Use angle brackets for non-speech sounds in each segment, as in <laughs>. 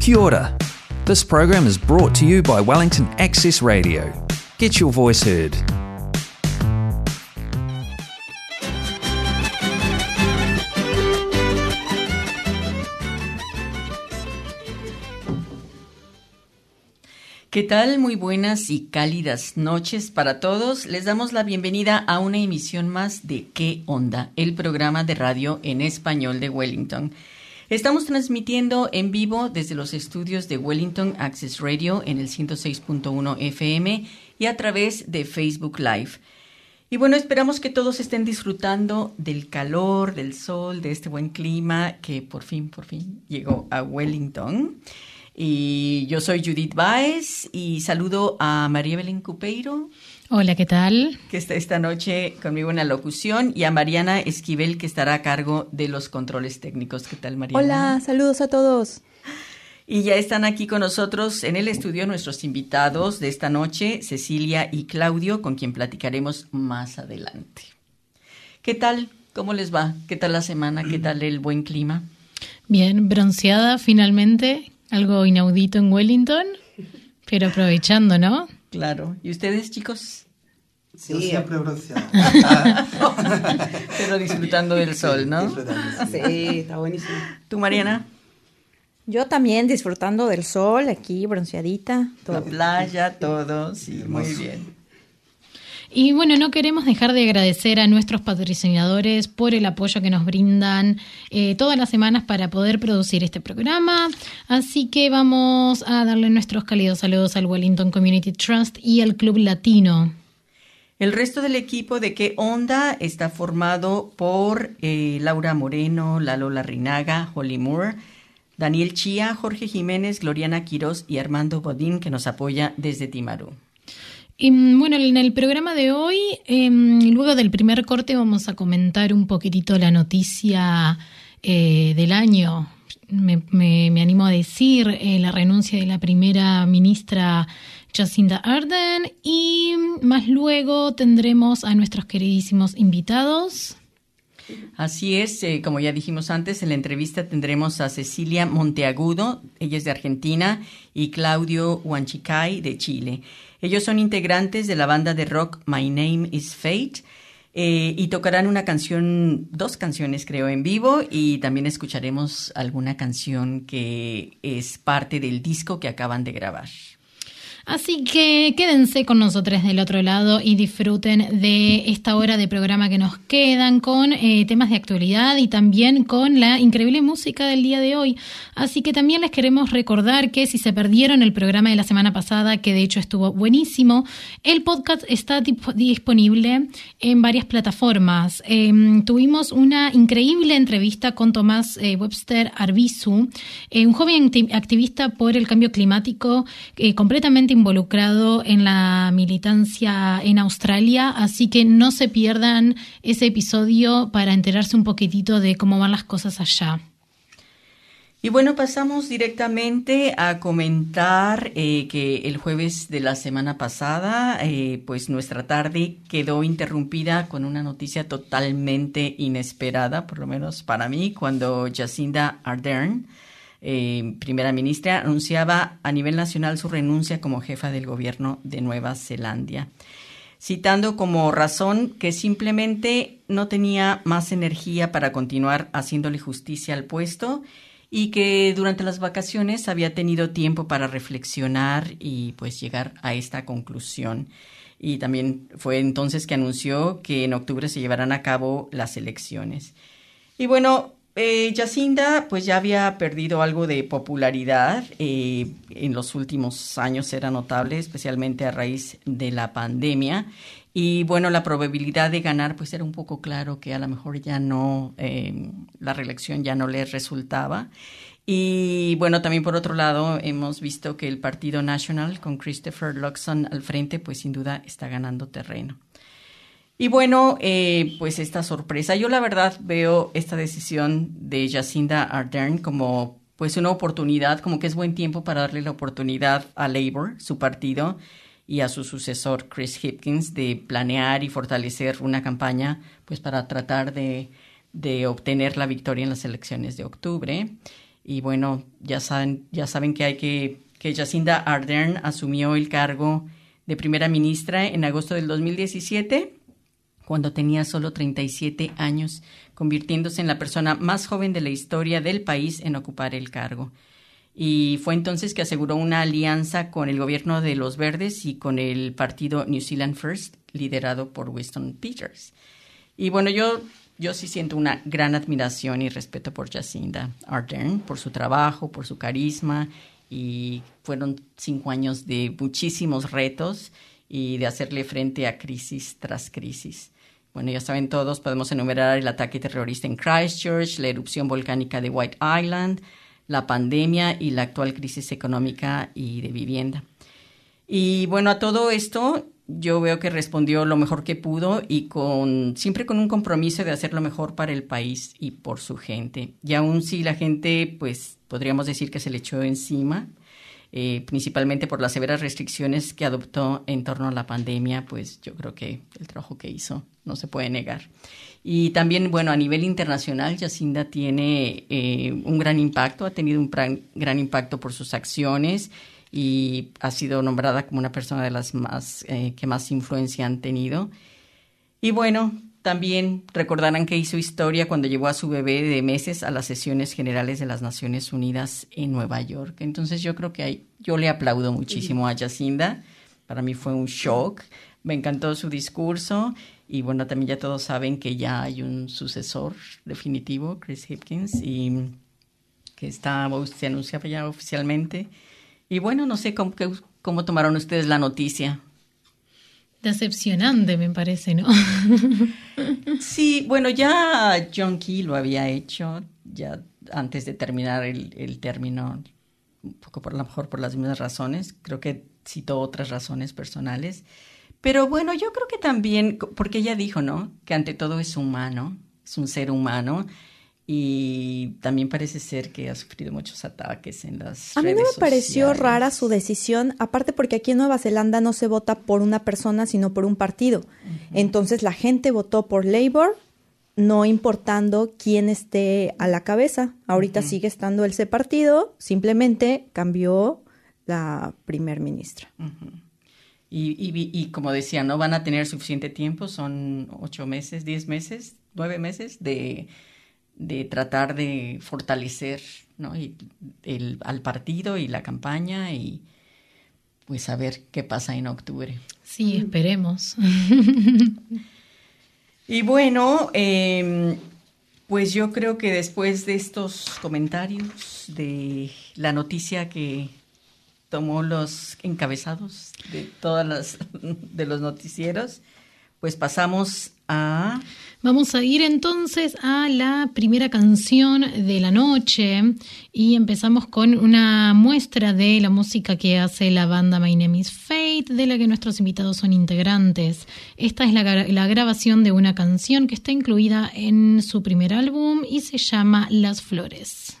Kia ora. This program is brought to you by Wellington Access Radio. Get your voice heard. ¿Qué tal? Muy buenas y cálidas noches para todos. Les damos la bienvenida a una emisión más de ¿Qué onda? El programa de radio en español de Wellington. Estamos transmitiendo en vivo desde los estudios de Wellington Access Radio en el 106.1 FM y a través de Facebook Live. Y bueno, esperamos que todos estén disfrutando del calor, del sol, de este buen clima que por fin, por fin llegó a Wellington. Y yo soy Judith Baez y saludo a María Belén Cupeiro. Hola, ¿qué tal? Que está esta noche conmigo en la locución y a Mariana Esquivel que estará a cargo de los controles técnicos. ¿Qué tal, Mariana? Hola, saludos a todos. Y ya están aquí con nosotros en el estudio nuestros invitados de esta noche, Cecilia y Claudio, con quien platicaremos más adelante. ¿Qué tal? ¿Cómo les va? ¿Qué tal la semana? ¿Qué tal el buen clima? Bien, bronceada finalmente, algo inaudito en Wellington, pero aprovechando, ¿no? Claro. ¿Y ustedes, chicos? Sí, Yo siempre bronceado. <laughs> pero disfrutando del sol, ¿no? Sí, está buenísimo. ¿Tú, Mariana? Yo también disfrutando del sol, aquí bronceadita. Todo. La playa, todo, sí, muy bien. Y bueno, no queremos dejar de agradecer a nuestros patrocinadores por el apoyo que nos brindan eh, todas las semanas para poder producir este programa. Así que vamos a darle nuestros cálidos saludos al Wellington Community Trust y al Club Latino. El resto del equipo de qué onda está formado por eh, Laura Moreno, Lalo Larrinaga, Holly Moore, Daniel Chía, Jorge Jiménez, Gloriana Quiroz y Armando Bodín, que nos apoya desde Timarú. Y, bueno, en el programa de hoy, eh, luego del primer corte, vamos a comentar un poquitito la noticia eh, del año. Me, animo a decir eh, la renuncia de la primera ministra Jacinda Ardern y más luego tendremos a nuestros queridísimos invitados. Así es, eh, como ya dijimos antes, en la entrevista tendremos a Cecilia Monteagudo, ella es de Argentina, y Claudio Huanchicay de Chile. Ellos son integrantes de la banda de rock My Name is Fate eh, y tocarán una canción, dos canciones creo en vivo y también escucharemos alguna canción que es parte del disco que acaban de grabar. Así que quédense con nosotros del otro lado y disfruten de esta hora de programa que nos quedan con eh, temas de actualidad y también con la increíble música del día de hoy. Así que también les queremos recordar que si se perdieron el programa de la semana pasada, que de hecho estuvo buenísimo, el podcast está disponible en varias plataformas. Eh, tuvimos una increíble entrevista con Tomás eh, Webster Arbizu, eh, un joven activista por el cambio climático completamente involucrado en la militancia en Australia, así que no se pierdan ese episodio para enterarse un poquitito de cómo van las cosas allá. Y bueno, pasamos directamente a comentar eh, que el jueves de la semana pasada, eh, pues nuestra tarde quedó interrumpida con una noticia totalmente inesperada, por lo menos para mí, cuando Jacinda Ardern, eh, primera ministra, anunciaba a nivel nacional su renuncia como jefa del gobierno de Nueva Zelanda, citando como razón que simplemente no tenía más energía para continuar haciéndole justicia al puesto y que durante las vacaciones había tenido tiempo para reflexionar y pues llegar a esta conclusión. Y también fue entonces que anunció que en octubre se llevarán a cabo las elecciones. Y bueno, eh, Jacinda pues ya había perdido algo de popularidad, eh, en los últimos años era notable, especialmente a raíz de la pandemia. Y bueno, la probabilidad de ganar pues era un poco claro que a lo mejor ya no, eh, la reelección ya no le resultaba. Y bueno, también por otro lado hemos visto que el Partido Nacional con Christopher Luxon al frente pues sin duda está ganando terreno. Y bueno, eh, pues esta sorpresa. Yo la verdad veo esta decisión de Jacinda Ardern como pues una oportunidad, como que es buen tiempo para darle la oportunidad a Labour, su partido, y a su sucesor Chris Hipkins de planear y fortalecer una campaña pues para tratar de, de obtener la victoria en las elecciones de octubre. Y bueno, ya saben, ya saben que hay que, que Jacinda Ardern asumió el cargo de primera ministra en agosto del 2017 cuando tenía solo 37 años, convirtiéndose en la persona más joven de la historia del país en ocupar el cargo. Y fue entonces que aseguró una alianza con el gobierno de los Verdes y con el partido New Zealand First, liderado por Winston Peters. Y bueno, yo, yo sí siento una gran admiración y respeto por Jacinda Ardern, por su trabajo, por su carisma. Y fueron cinco años de muchísimos retos y de hacerle frente a crisis tras crisis. Bueno, ya saben todos, podemos enumerar el ataque terrorista en Christchurch, la erupción volcánica de White Island, la pandemia y la actual crisis económica y de vivienda. Y bueno, a todo esto yo veo que respondió lo mejor que pudo y con siempre con un compromiso de hacer lo mejor para el país y por su gente. Y aún si la gente, pues podríamos decir que se le echó encima, eh, principalmente por las severas restricciones que adoptó en torno a la pandemia, pues yo creo que el trabajo que hizo no se puede negar. Y también, bueno, a nivel internacional, Yacinda tiene eh, un gran impacto, ha tenido un gran, impacto por sus acciones y ha sido nombrada como una persona de las más eh, que más influencia han tenido. Y bueno, también recordarán que hizo historia cuando llevó a su bebé de meses a las sesiones generales de las Naciones Unidas en Nueva York. Entonces yo creo que hay, yo le aplaudo muchísimo a Jacinda. Para mí fue un shock. Me encantó su discurso y bueno, también ya todos saben que ya hay un sucesor definitivo, Chris Hipkins, y que está, se anuncia ya oficialmente. Y bueno, no sé cómo, cómo tomaron ustedes la noticia. Decepcionante, me parece, ¿no? <laughs> sí, bueno, ya John Key lo había hecho, ya antes de terminar el, el término, un poco por lo mejor por las mismas razones, creo que citó otras razones personales. Pero bueno, yo creo que también, porque ella dijo, ¿no? Que ante todo es humano, es un ser humano y también parece ser que ha sufrido muchos ataques en las A mí no me pareció rara su decisión, aparte porque aquí en Nueva Zelanda no se vota por una persona, sino por un partido. Entonces la gente votó por Labour, no importando quién esté a la cabeza. Ahorita sigue estando ese partido, simplemente cambió la primer ministra. y, y, y, como decía, no van a tener suficiente tiempo, son ocho meses, diez meses, nueve meses de de tratar de fortalecer ¿no? el, al partido y la campaña y pues a ver qué pasa en octubre. Sí, esperemos. <laughs> y bueno, em, pues yo creo que después de estos comentarios de la noticia que tomó los encabezados de todas las <laughs> de los noticieros, pues pasamos a Vamos a ir entonces a la primera canción de la noche y empezamos con una muestra de la música que hace la banda My Name is Fate, de la que nuestros invitados son integrantes. Esta es la, la grabación de una canción que está incluida en su primer álbum y se llama Las Flores.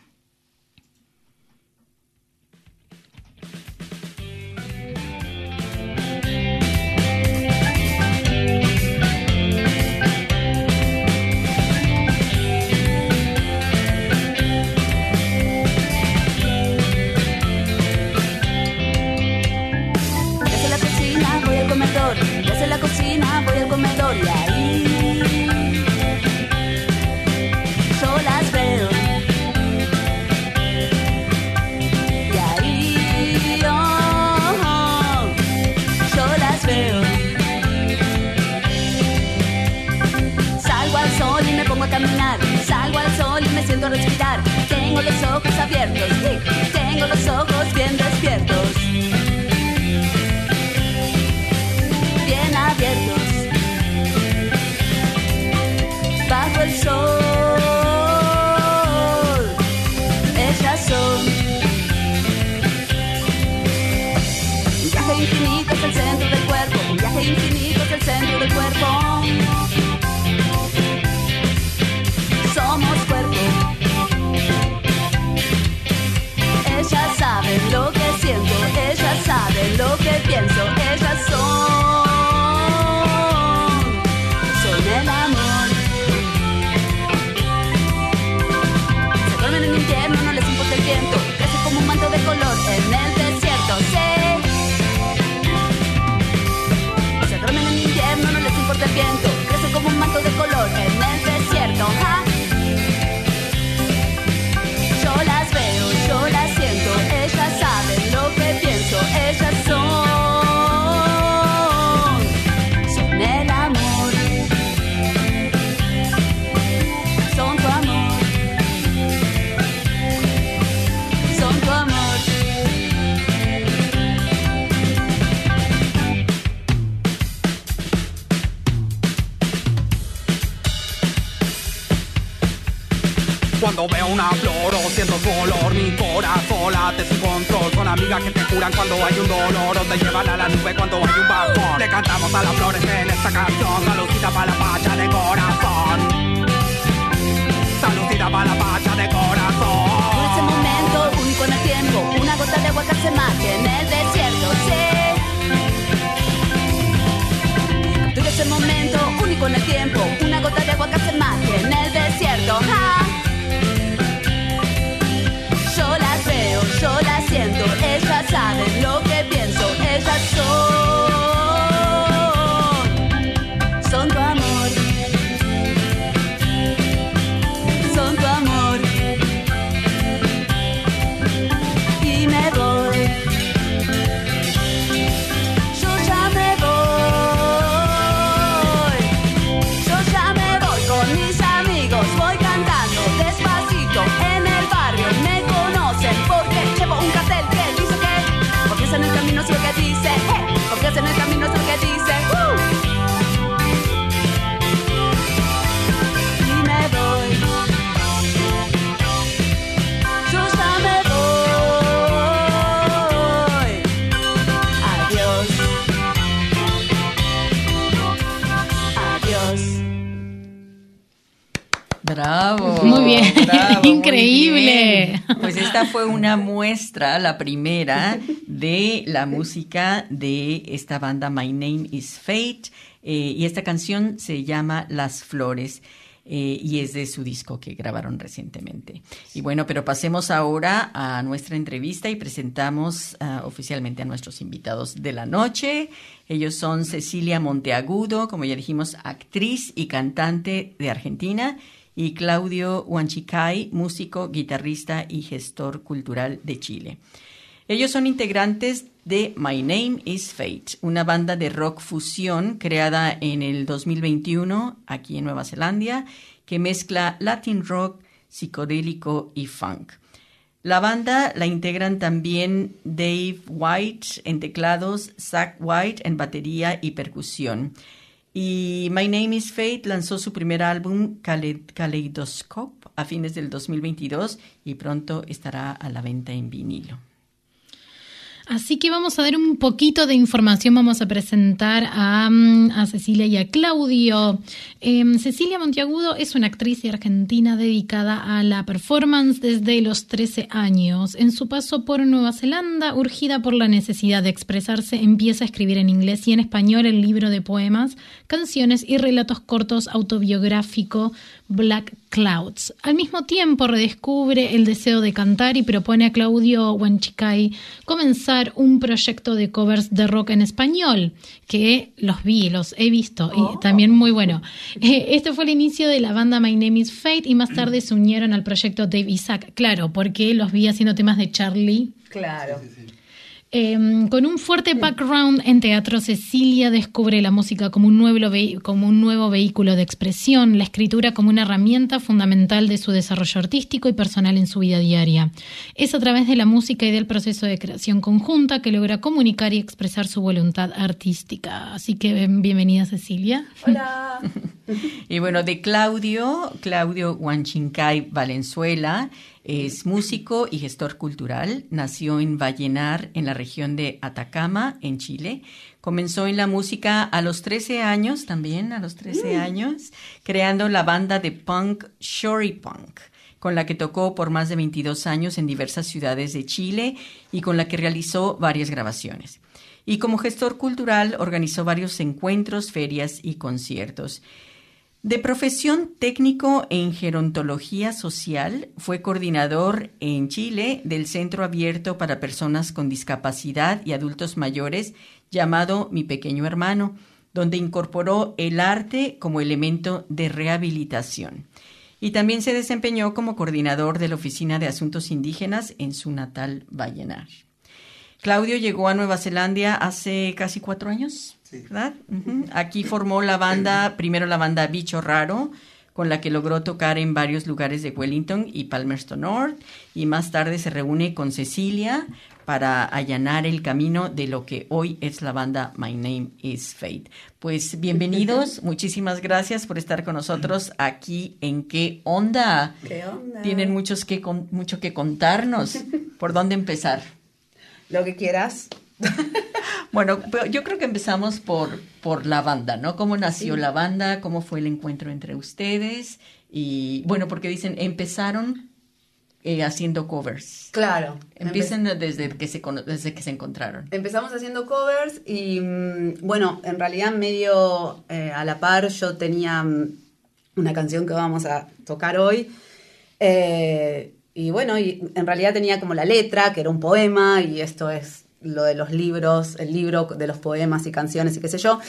Respirar. Tengo los ojos abiertos, tengo los ojos bien despiertos. Bien abiertos. Bajo el sol. Ellas son. Un viaje infinito es el centro del cuerpo. Un viaje infinito es el centro del cuerpo. de lo que pienso. Control. Son amigas que te curan cuando hay un dolor o te llevan a la nube cuando hay un bajón. Le cantamos a las flores en esta canción, saludita para la pacha de corazón. Saludita para la pacha de corazón. Por ese momento único en el tiempo, una gota de agua que se magia en el desierto, sí. Ese momento único en el tiempo, una gota de agua que se bien. bravo, muy <laughs> Increíble. bien. Pues esta fue una muestra, la primera, de la música de esta banda My Name is Fate. eh, y esta canción se llama Las Flores. eh, y es de su disco que grabaron recientemente. Y bueno, pero pasemos ahora a nuestra entrevista y presentamos ah, oficialmente a nuestros invitados de la noche. Ellos son Cecilia Monteagudo, como ya dijimos, actriz y cantante de Argentina, y Claudio Huanchicay, músico, guitarrista y gestor cultural de Chile. Ellos son integrantes de My Name is Fate, una banda de rock fusión creada en el 2021 aquí en Nueva Zelanda, que mezcla Latin rock, psicodélico y funk. La banda la integran también Dave White en teclados, Zach White en batería y percusión. Y My Name is Fate lanzó su primer álbum Kale- Kaleidoscope a fines del 2022 y pronto estará a la venta en vinilo. Así que vamos a dar un poquito de información, vamos a presentar a, mm, Cecilia y a Claudio. Em, Cecilia Monteagudo es una actriz argentina dedicada a la performance desde los 13 años. En su paso por Nueva Zelanda, urgida por la necesidad de expresarse, empieza a escribir en inglés y en español el libro de poemas, canciones y relatos cortos autobiográfico Black Clouds. Al mismo tiempo redescubre el deseo de cantar y propone a Claudio Huanchicay comenzar un proyecto de covers de rock en español, que los vi, los he visto y también muy bueno. Eh, este fue el inicio de la banda My Name is Fate y más tarde se unieron al proyecto Dave Isaac, claro, porque los vi haciendo temas de Charlie. Claro. Eh, con un fuerte background en teatro, Cecilia descubre la música como un, nuevo como un nuevo vehículo de expresión, la escritura como una herramienta fundamental de su desarrollo artístico y personal en su vida diaria. Es a través de la música y del proceso de creación conjunta que logra comunicar y expresar su voluntad artística. Así que eh, bienvenida Cecilia. Hola. <laughs> Y bueno, de Claudio, Claudio Huanchincay Valenzuela, es músico y gestor cultural. Nació en Vallenar, en la región de Atacama, en Chile. Comenzó en la música a los 13 años, también a los 13 años, creando la banda de punk Shory Punk con la que tocó por más de 22 años en diversas ciudades de Chile y con la que realizó varias grabaciones. Y como gestor cultural organizó varios encuentros, ferias y conciertos. De profesión técnico en gerontología social, fue coordinador en Chile del Centro Abierto para Personas con Discapacidad y Adultos Mayores llamado Mi Pequeño Hermano, donde incorporó el arte como elemento de rehabilitación. Y también se desempeñó como coordinador de la Oficina de Asuntos Indígenas en su natal Vallenar. Claudio llegó a Nueva Zelanda hace casi cuatro años, Sí. ¿verdad? Aquí formó la banda, primero la banda Bicho Raro, con la que logró tocar en varios lugares de Wellington y Palmerston North, y más tarde se reúne con Cecilia para allanar el camino de lo que hoy es la banda My Name is Fate. Pues bienvenidos, <laughs> muchísimas gracias por estar con nosotros aquí en ¿Qué onda? ¿Qué onda? Tienen muchos que con- mucho que contarnos. ¿Por dónde empezar? Lo que quieras. <laughs> Bueno, pero yo creo que empezamos por, por la banda, ¿no? ¿Cómo nació la banda? ¿Cómo fue el encuentro entre ustedes? Y bueno, porque dicen, empezaron eh, haciendo covers. Claro. Empiezan desde que se, desde que se encontraron. Empezamos haciendo covers y mm, bueno, en realidad medio eh, a la par yo tenía mm, una canción que vamos a tocar hoy. eh, y bueno, y en realidad tenía como la letra, que era un poema, y esto es lo de los libros, el libro de los poemas y canciones y qué sé yo.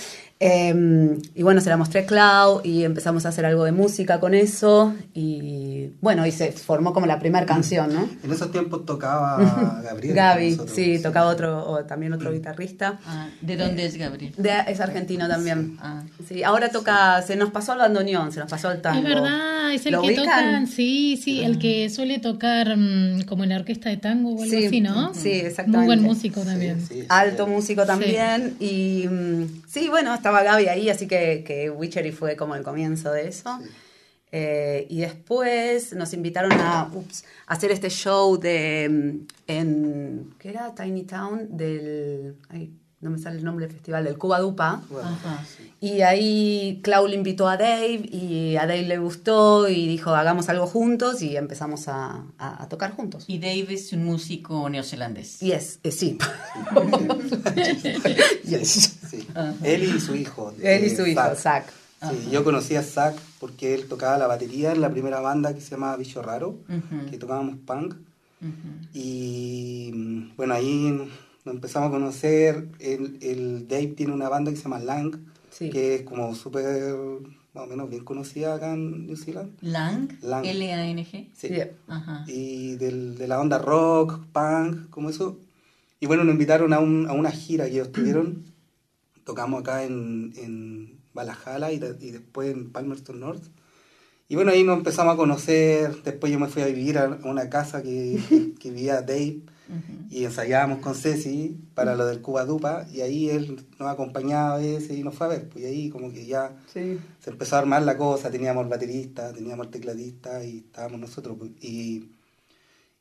Eh, y bueno, se la mostré a Clau y empezamos a hacer algo de música con eso. Y bueno, y se formó como la primera canción, ¿no? En esos tiempos tocaba <laughs> Gabriel. Gaby, nosotros. sí, tocaba otro, o también otro guitarrista. Ah, ¿De dónde es Gabriel? De- es argentino también. Ah. Sí, ahora toca, se nos pasó al bandoneón, se nos pasó al tango. Es verdad, es el ¿Lo que ubican? tocan, sí, sí, el que suele tocar mm, como en la orquesta de tango o algo Sí, así, ¿no? sí, exactamente. Muy buen músico también. Sí, sí, Alto sí. músico también. Y mm, sí, bueno, estaba Gaby ahí, así que, que Witchery fue como el comienzo de eso. Eh, y después nos invitaron a, ups, a hacer este show de mm, en ¿qué era? Tiny Town del ay, no me sale el nombre del festival del Cuba Dupa. Ajá. Y ahí Clau le invitó a Dave y a Dave le gustó y dijo hagamos algo juntos y empezamos a, a- a tocar juntos. Y Dave es un músico neozelandés. Yes, eh, sí. yes. Sí. Él y su hijo. Él y eh, su hijo, Zach. Zach. Sí, yo conocí a Zach porque él tocaba la batería en la primera banda que se llamaba Bicho Raro, Ujú. que tocábamos punk. Y mm, bueno, ahí nos empezamos a conocer. El, el Dave tiene una banda que se llama Lang, Sí. que es como súper, más o menos bien conocida acá en New Zealand. Lang, Lang. L-A-N-G. Sí. Yeah. Ajá. y del- de la onda rock, punk, como eso. Y bueno, nos invitaron a, un- a una gira que ellos <clears throat> tuvieron. Tocamos acá en, en Valhalla y, de- y después en Palmerston North. Y bueno, ahí nos empezamos a conocer. Después yo me fui a vivir a, una casa que, que, <laughs> que vivía Dave Y ensayábamos con Ceci para lo del Cuba Dupa. Y ahí él nos acompañaba a veces y nos fue a ver. Pues y ahí como que ya Sí. se empezó a armar la cosa, teníamos el baterista, teníamos el tecladista y estábamos nosotros. pues, Y,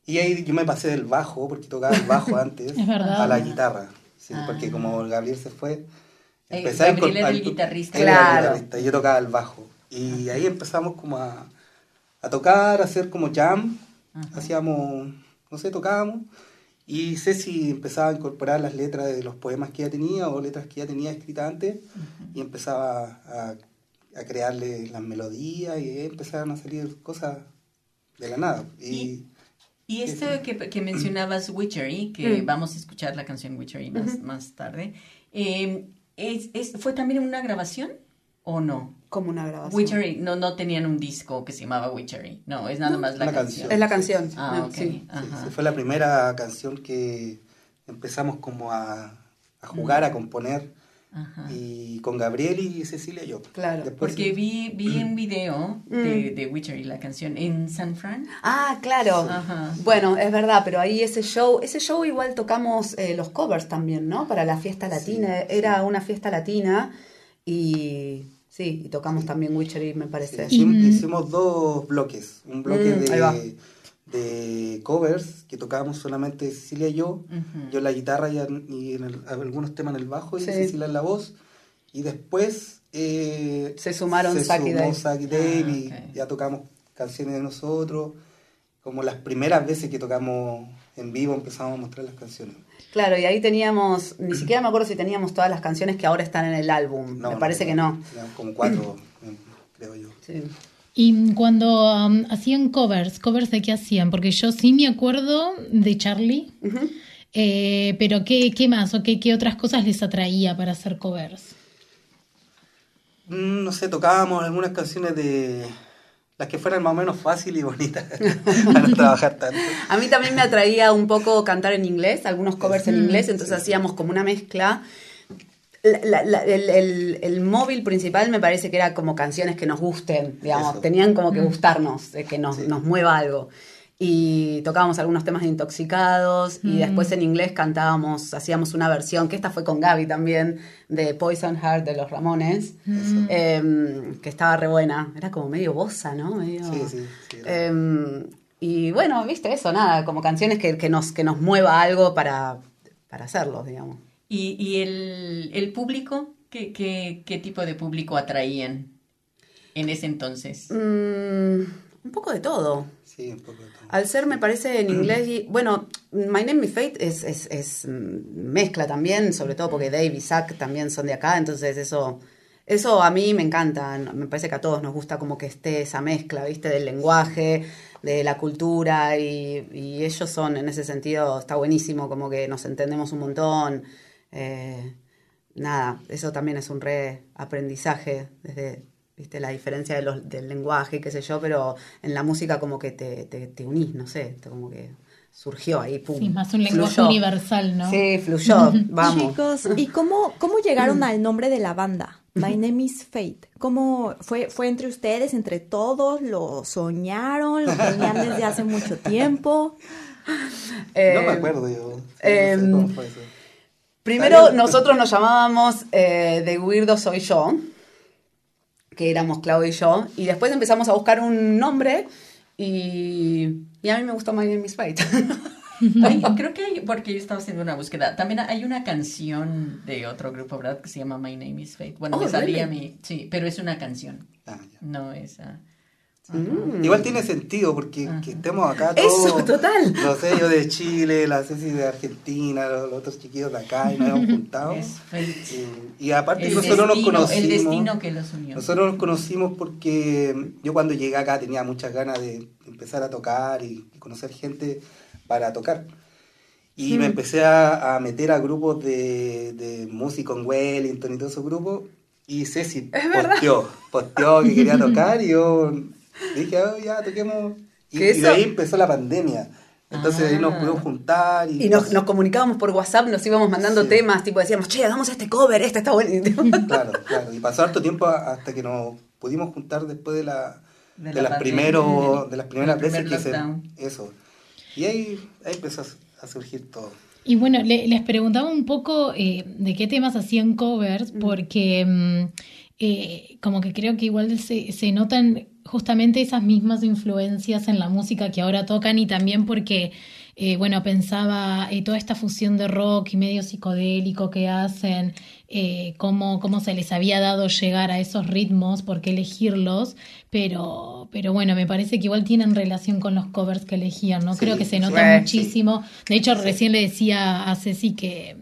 y ahí yo me pasé del bajo, porque tocaba el bajo <laughs> antes, a la guitarra. Sí, Ah. porque como Gabriel se fue, Eh, empecé Gabriel el guitarrista. él era el Claro. guitarrista, y yo tocaba el bajo. Y ahí empezamos como a, a tocar, a hacer como jam, Ajá. hacíamos, no sé, tocábamos. Y Ceci empezaba a incorporar las letras de los poemas que ella tenía o letras que ella tenía escritas antes y empezaba a, a crearle las melodías y empezaron a salir cosas de la nada. Y, Y esto que, que mencionabas, Witchery, que Mm. vamos a escuchar la canción Witchery más, más tarde, eh, ¿es, es- ¿fue también una grabación o no? Como una grabación. Witchery, no, no tenían un disco que se llamaba Witchery, no, es nada más la canción. canción. Es la canción. Ah, ok. Sí. sí, Ajá. sí, fue la primera canción que empezamos como a, a jugar, a componer Ajá. y con Gabriel y Cecilia y yo. Claro, Después Porque sí. vi, vi <clears throat> un video Mm. de, de Witchery, la canción, en San Fran. Ah, claro. Ajá. Bueno, es verdad, pero ahí ese show, ese show igual tocamos eh, los covers también, ¿no? Para la fiesta latina. Era una fiesta latina y sí, y tocamos también Witchery, me Sí, parece. hicimos, Y- hicimos dos bloques. Un bloque Mm, de, de covers que tocábamos solamente Cecilia y yo. Yo en la guitarra y, en- y en el- algunos temas en el bajo y Sí. Cecilia en la voz. Y después eh, Se sumaron se Zack y sumó Dave. Y Ah, y ok. ya tocamos canciones de nosotros. Como las primeras veces que tocamos en vivo empezamos a mostrar las canciones. Claro, y ahí teníamos, ni siquiera me acuerdo si teníamos todas las canciones que ahora están en el álbum. No, me parece que no. Como cuatro, creo yo. Sí. Y cuando um, hacían covers, ¿covers de qué hacían? Porque yo sí me acuerdo de Charlie, eh, pero ¿qué, qué más o qué, qué otras cosas les atraía para hacer covers? Mm, No sé, tocábamos algunas canciones de las que fueran más o menos fáciles y bonitas <laughs> para no trabajar tanto. A mí también me atraía un poco cantar en inglés, algunos covers en inglés, entonces hacíamos como una mezcla. la- la- la- el, el- el móvil principal me parece que era como canciones que nos gusten, digamos, Eso. tenían como que gustarnos, que nos, nos mueva algo. Y tocábamos algunos temas de intoxicados y después en inglés cantábamos, hacíamos una versión, que esta fue con Gaby también, de Poison Heart de los Ramones, em, que estaba re buena. Era como medio bossa, ¿no? Medio- Sí, sí, sí, Em, y bueno, viste eso, nada, como canciones que, que nos, que nos mueva algo para, para hacerlo, digamos. ¿Y, y el, el público? ¿Qué, qué, qué tipo de público atraían en ese entonces? Mm, un poco de todo. Sí, un poco de todo. Al ser, me parece, en inglés, y, bueno, My Name is Fate es, es, es, mm, mezcla también, sobre todo porque Dave y Zach también son de acá, entonces eso, eso a mí me encanta, me parece que a todos nos gusta como que esté esa mezcla, ¿viste? Del lenguaje, de la cultura, y, y ellos son, en ese sentido, está buenísimo, como que nos entendemos un montón. eh, nada, eso también es un re aprendizaje desde viste la diferencia de los, del lenguaje, qué sé yo, pero en la música como que te, te, te unís, no sé, te- como que surgió ahí, pum. Sí, más un lenguaje fluyó. universal, ¿no? Sí, fluyó, <laughs> vamos. Chicos, ¿y cómo, cómo llegaron al nombre de la banda? My <laughs> name is Fate. ¿Cómo fue, fue entre ustedes, entre todos? ¿Lo soñaron? ¿Lo tenían desde hace mucho tiempo? <laughs> Eh, no me acuerdo yo. No em, sé cómo fue eso. Primero nosotros nos llamábamos eh, The Weirdo Soy Yo, que éramos Claudio y yo, y después empezamos a buscar un nombre y, y a mí me gustó My Name is Fate. <laughs> Ay, creo que hay, porque yo estaba haciendo una búsqueda, también hay una canción de otro grupo, ¿verdad? Que se llama My Name is Fate. Bueno, Oh, me salía really? mi... Sí, pero es una canción, Ah, no es... ah, Mm. Igual tiene sentido porque que estemos acá Eso, todos. total. No sé, yo de Chile, la Ceci de Argentina, los, los otros chiquillos de acá, y nos hemos juntado. Es Fate. Y, y aparte El nosotros nos destino- conocimos. el destino que los unió. Nosotros nos conocimos porque yo cuando llegué acá tenía muchas ganas de empezar a tocar y, y conocer gente para tocar. Y me empecé a, a meter a grupos de, de músicos en Wellington y todos esos grupos. Y Ceci posteó, posteó que quería <laughs> tocar y yo dije, "Ah, ya toquemos. Y, y de ahí empezó la pandemia. Entonces ahí nos Ah. pudimos juntar. Y, Y nos, nos comunicábamos por WhatsApp, nos íbamos mandando Sí. temas, tipo decíamos, che, hagamos este cover, este está bueno. <laughs> Claro, claro. Y pasó harto tiempo hasta que nos pudimos juntar después de la De de, la las pandemia, de las primeras veces primer que se lockdown. eso. Y ahí, ahí empezó a, a surgir todo. Y bueno, le- les preguntaba un poco eh, de qué temas hacían covers, porque mm, eh, como que creo que igual se, se notan justamente esas mismas influencias en la música que ahora tocan y también porque, eh, bueno, pensaba eh, toda esta fusión de rock y medio psicodélico que hacen, eh, cómo, cómo se les había dado llegar a esos ritmos, por qué elegirlos, pero, pero bueno, me parece que igual tienen relación con los covers que elegían, ¿no? Sí, Creo que se nota muchísimo. De hecho, recién le decía a Ceci que,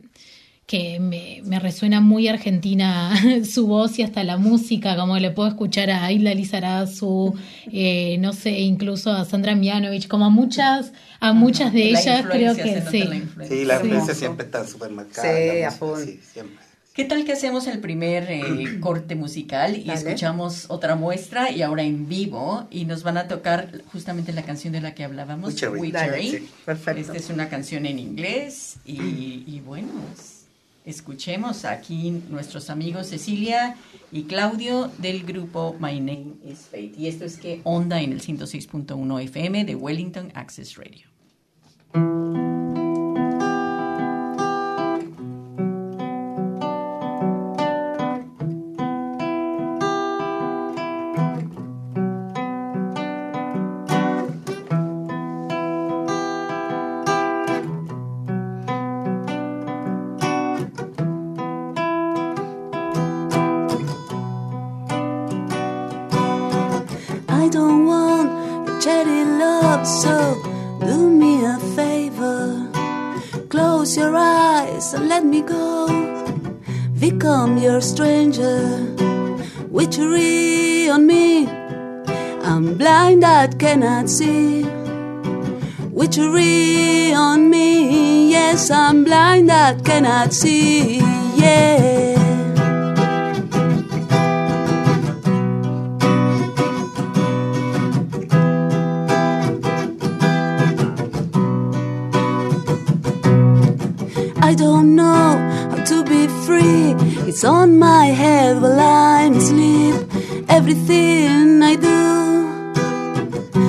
que me, me resuena muy argentina <laughs> su voz y hasta la música, como le puedo escuchar a Isla Lizarazu, eh, no sé, incluso a Sandra Mianovich, como a muchas, a muchas de La ellas creo que sí. la influencia. Sí, la Sí. influencia siempre está súper marcada. Sí, a full. sí, siempre. ¿Qué tal que hacemos el primer eh, <clears throat> corte musical y Dale. escuchamos otra muestra y ahora en vivo y nos van a tocar justamente la canción de la que hablábamos, Witchery. Witchery. Dale, sí, perfecto. Esta es una canción en inglés y, <clears throat> y bueno, escuchemos aquí nuestros amigos Cecilia y Claudio del grupo My Name is Fate. Y esto es que onda en el 106.1 FM de Wellington Access Radio. Become your stranger. Witchery on me. I'm blind, I cannot see. Witchery on me. Yes, I'm blind, I cannot see. Yeah. It's on my head while I'm asleep. Everything I do,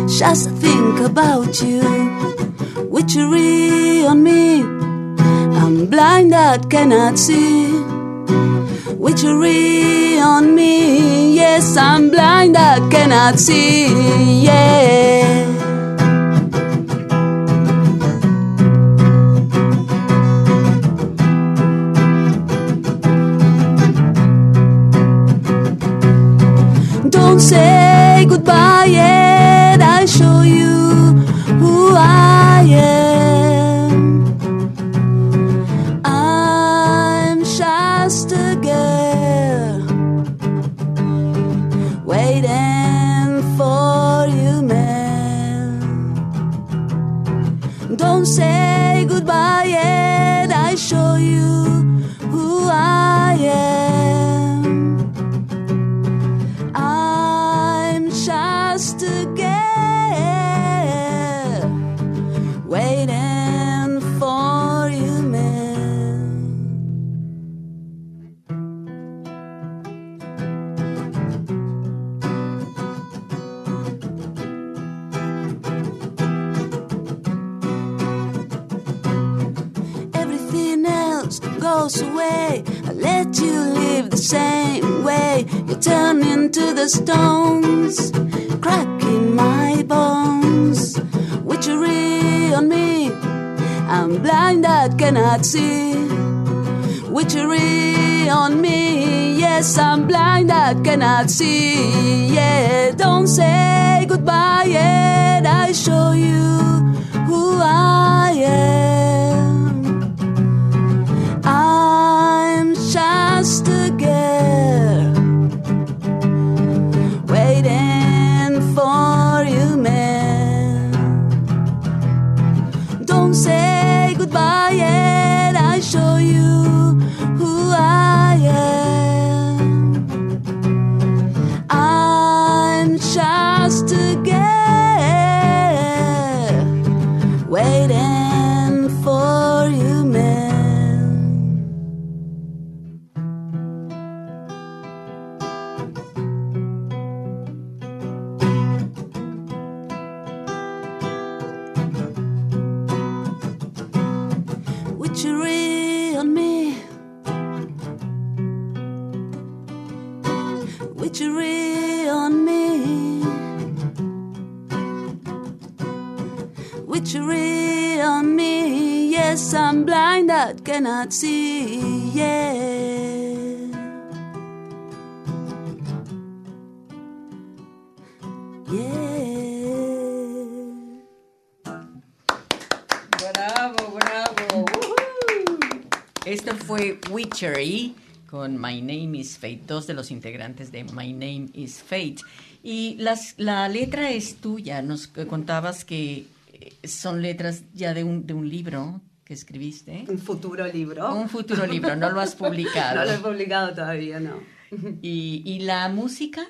just think about you. Witchery on me. I'm blind, I cannot see. Witchery on me. Yes, I'm blind, I cannot see. Yeah. Say goodbye yet. I show you Yeah. Bravo, bravo. Esto fue Witchery con My Name is Fate, dos de los integrantes de My Name is Fate. Y las, la letra es tuya, nos contabas que eh, son letras ya de un, de un libro que escribiste. Un futuro libro. Un futuro libro, no lo has <laughs> publicado. No lo he publicado todavía, no. y, y la música,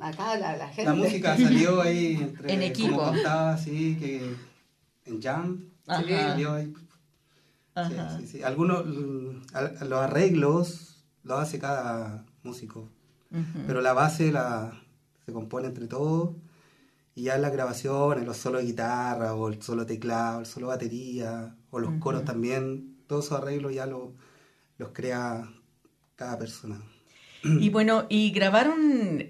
Acá la, la gente. La música salió ahí entre, En equipo. Como contaba, sí, que en Jam Ajá. salió ahí. Sí, Ajá. sí, sí. Algunos, mm, los arreglos los hace cada músico, Ujú. pero la base la, se compone entre todos y ya en las grabaciones, los solos de guitarra o el solo teclado, el solo batería o los coros también, todos esos arreglos ya lo- los crea cada persona. Y bueno, y grabaron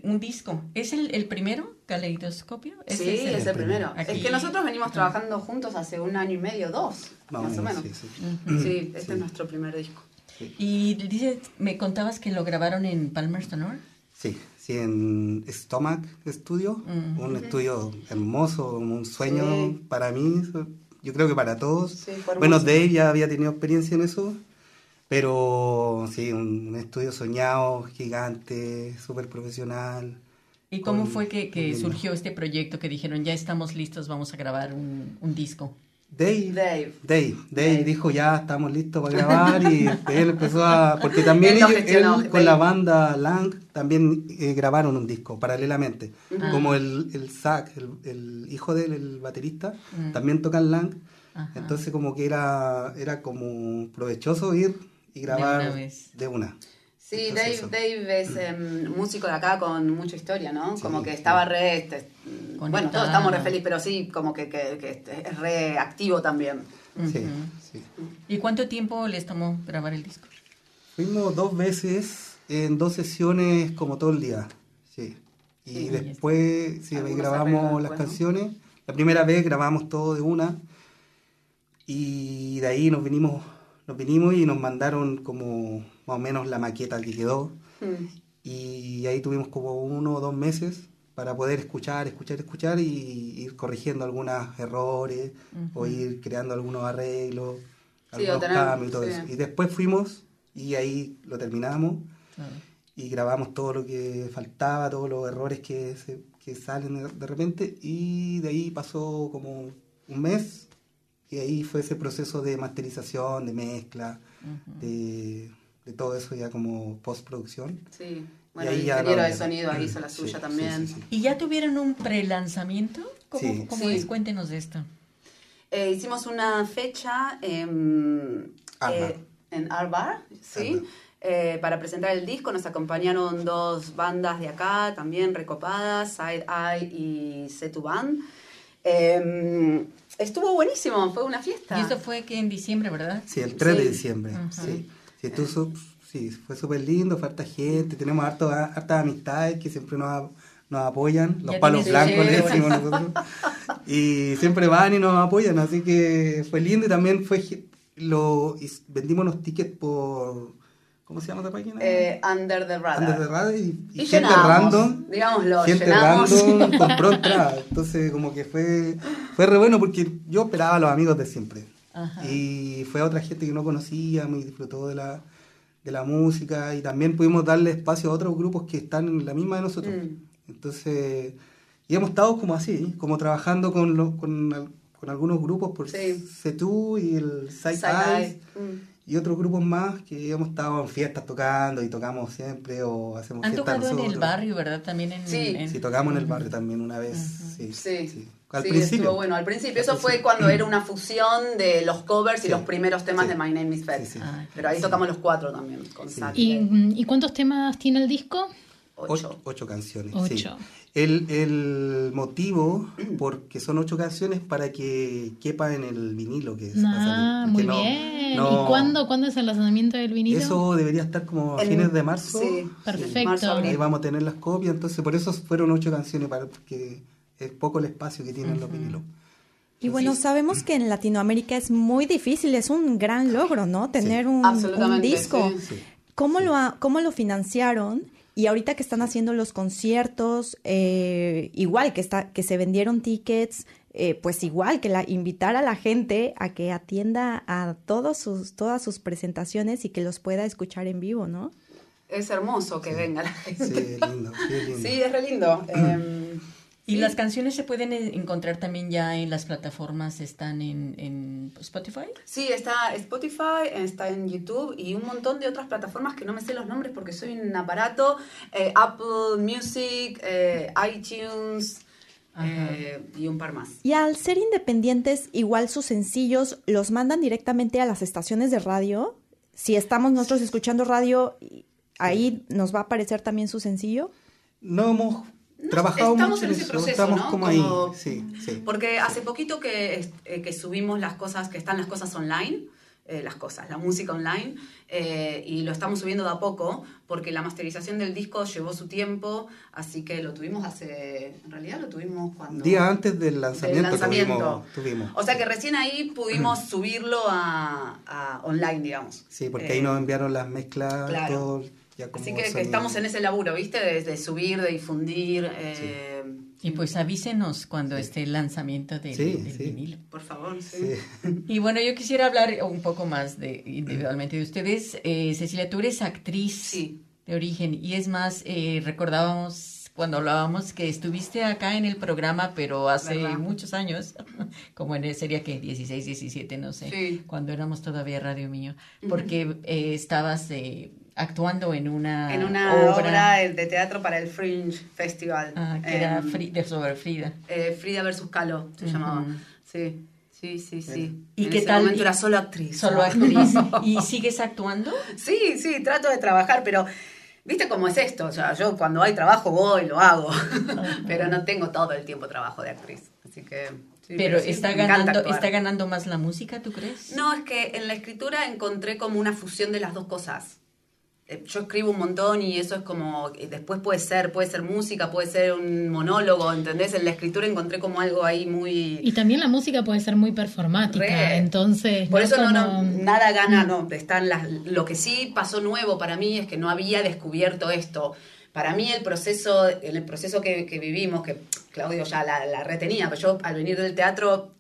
un disco. ¿Es el, el primero, Caleidoscopio? Sí, ¿Ese es el primero. Aquí. Es que nosotros venimos trabajando juntos hace un año y medio, dos, Más más, o o menos, sí, Ujú. Sí, este es nuestro primer disco. Y dice, me contabas que lo grabaron en Palmerston, ¿no? Sí, sí, en Stomach Studio, Mm. un estudio hermoso, un sueño Sí. para mí, yo creo que para todos. Sí, bueno. Dave ya había tenido experiencia en eso, pero sí, un, estudio soñado, gigante, súper profesional. ¿Y cómo Con- fue que, que surgió este proyecto que dijeron, ya estamos listos, vamos a grabar un, un disco? Dave, Dave. Dave, Dave dijo ya estamos listos para grabar y <laughs> él empezó a... Porque también Él ellos- con Dave. la banda Lang también eh, grabaron un disco paralelamente. Como el, el Zach, el, el hijo de él, el baterista, Mm. también tocan Lang. Entonces como que era, era como provechoso ir y grabar una vez. de una. Sí, Entonces, Dave. Dave es em, músico de acá con mucha historia, ¿no? Sí, como que estaba re... este, bueno, todos estamos re felices, pero sí, como que, que- que este, es re activo también. Sí, sí. ¿Y cuánto tiempo les tomó grabar el disco? Fuimos dos veces en dos sesiones como todo el día. Sí. Y Sí, después sí, ahí grabamos arreglos las después, ¿no? canciones. La primera vez grabamos todo de una. Y de ahí nos vinimos, nos vinimos y nos mandaron como más o menos la maqueta que quedó. Mm. Y ahí tuvimos como uno o dos meses para poder escuchar, escuchar, escuchar y ir corrigiendo algunos errores o ir creando algunos arreglos, Sí, algunos cambios y todo sí. eso. Y después fuimos y ahí lo terminamos y grabamos todo lo que faltaba, todos los errores que, se- que salen de, de repente y de ahí pasó como un mes y ahí fue ese proceso de masterización, de mezcla, de, de todo eso ya como postproducción. Sí. Bueno, ahí el ya ingeniero de sonido ahí hizo la suya sí, también. sí, sí. ¿Y ya tuvieron un pre-lanzamiento? ¿Cómo, Sí. cómo Sí. es? Cuéntenos de esto. Eh, hicimos una fecha en, Arbar. eh, en Arbar, ¿sí? Arbar. Eh, para presentar el disco nos acompañaron dos bandas de acá, también recopadas, Side Eye y Setu Band. Eh, estuvo buenísimo, fue una fiesta. Y eso fue que en diciembre, ¿verdad? Sí, el 3 de diciembre. Sí, sí, estuvo su- sí, fue súper lindo, fue harta gente, tenemos harto, hartas amistades que siempre nos, nos apoyan, los Ya palos blancos le decimos nosotros, y siempre van y nos apoyan, así que fue lindo y también fue, lo, y vendimos los tickets por, ¿cómo se llama esa página? Eh, Under the Radar. Under the Radar y, y Y gente llenamos, random. digámoslo, gente llenamos. random compró. <laughs> Entonces, como que fue, fue re bueno porque yo esperaba a los amigos de siempre. Ajá. Y fue a otra gente que no conocíamos y disfrutó de la, de la música. Y también pudimos darle espacio a otros grupos que están en la misma de nosotros. Mm. Entonces, y hemos estado como así, como trabajando con, los con, con algunos grupos por Sí. Setú y el Side Side. Mm. y otros grupos más que hemos estado en fiestas tocando y tocamos siempre o hacemos Han fiestas tocado en el nosotros. barrio, ¿verdad? También en... Sí. en- Sí, tocamos en el barrio también una vez. Sí, Sí, sí. Al Sí, principio. estuvo bueno. Al principio, eso fue cuando era una fusión de los covers y Sí. los primeros temas Sí. de My Name is Fed. Sí, sí. Ah, Pero ahí tocamos los cuatro también, con. ¿Y, ¿Y cuántos temas tiene el disco? Ocho. Ocho, ocho canciones. sí. Ocho. El, el motivo, <clears throat> porque son ocho canciones para que quepa en el vinilo que es. va a Ah, salir, muy no- bien. no- ¿Y cuándo, cuándo es el lanzamiento del vinilo? Eso debería estar como a En- fines de marzo. sí, Perfecto. marzo. Ahí vamos a tener las copias, entonces por eso fueron ocho canciones, para porque es poco el espacio que tienen los vinilos. Y bueno, sabemos que en Latinoamérica es muy difícil, es un gran logro, ¿no? Tener un, disco. sí. Sí. ¿Cómo, lo, ¿Cómo lo financiaron? Y ahorita que están haciendo los conciertos, eh, igual que, está, que se vendieron tickets, eh, pues igual que la, invitar a la gente a que atienda a todos sus, todas sus presentaciones y que los pueda escuchar en vivo, ¿no? Es hermoso que venga la gente. Sí, lindo, sí, lindo. Sí, es re lindo. <clears throat> Em, ¿Y sí. las canciones se pueden encontrar también ya en las plataformas? ¿Están en, en Spotify? Sí, está Spotify, está en YouTube y un montón de otras plataformas que no me sé los nombres porque soy un aparato. eh, Apple Music, eh, iTunes eh, y un par más. Y al ser independientes, igual sus sencillos los mandan directamente a las estaciones de radio. Si estamos nosotros escuchando radio, ahí nos va a aparecer también su sencillo. No hemos trabajado estamos mucho en ese eso, proceso, estamos ¿no? como, Como- ahí. Sí, sí. Porque hace poquito que, eh, que subimos las cosas, que están las cosas online, eh, las cosas, la música online, eh, y lo estamos subiendo de a poco, porque la masterización del disco llevó su tiempo, así que lo tuvimos hace, en realidad lo tuvimos cuando... Día antes del del lanzamiento, lanzamiento. Tuvimos, tuvimos. O sea que recién ahí pudimos subirlo a, a online, digamos. Sí, porque ahí nos enviaron las mezclas, claro. todo, ya como Así que, estamos en ese laburo, ¿viste? De, de subir, de difundir. eh, Y pues avísenos cuando esté el lanzamiento del, Sí, del sí. vinilo. Por favor, sí. Sí. <laughs> Y bueno, yo quisiera hablar un poco más de individualmente de ustedes. Eh, Cecilia, tú eres actriz Sí. de origen y es más, eh, recordábamos cuando hablábamos que estuviste acá en el programa, pero hace ¿Verdad? muchos años, <laughs> como en sería que 16, 17, no sé, Sí. cuando éramos todavía Radio Mío, porque eh, estabas eh, actuando en una, En una obra, de teatro para el Fringe Festival. ah, que era Em, Fri- de sobre Frida. eh, Frida versus Kahlo se Ujú. llamaba. Sí. Sí, sí, sí. ¿Y en qué ese tal? momento era solo actriz. Solo actriz. <laughs> ¿Y sigues actuando? Sí, sí, trato de trabajar, pero viste cómo es esto. O sea, yo cuando hay trabajo voy, lo hago. <laughs> pero no tengo todo el tiempo trabajo de actriz. Así que. sí, pero sí, está ganando, está ganando más la música, ¿tú crees? No, es que en la escritura encontré como una fusión de las dos cosas. Eh, Yo escribo un montón y eso es como, después puede ser, puede ser música, puede ser un monólogo, ¿entendés? En la escritura encontré como algo ahí muy... Y también la música puede ser muy performática, Re. entonces... Por ¿no? eso no, no, Como- nada gana, no, están las, lo que sí pasó nuevo para mí es que no había descubierto esto. Para mí el proceso, el proceso que, que vivimos, que Claudio ya la, la retenía, pero yo al venir del teatro,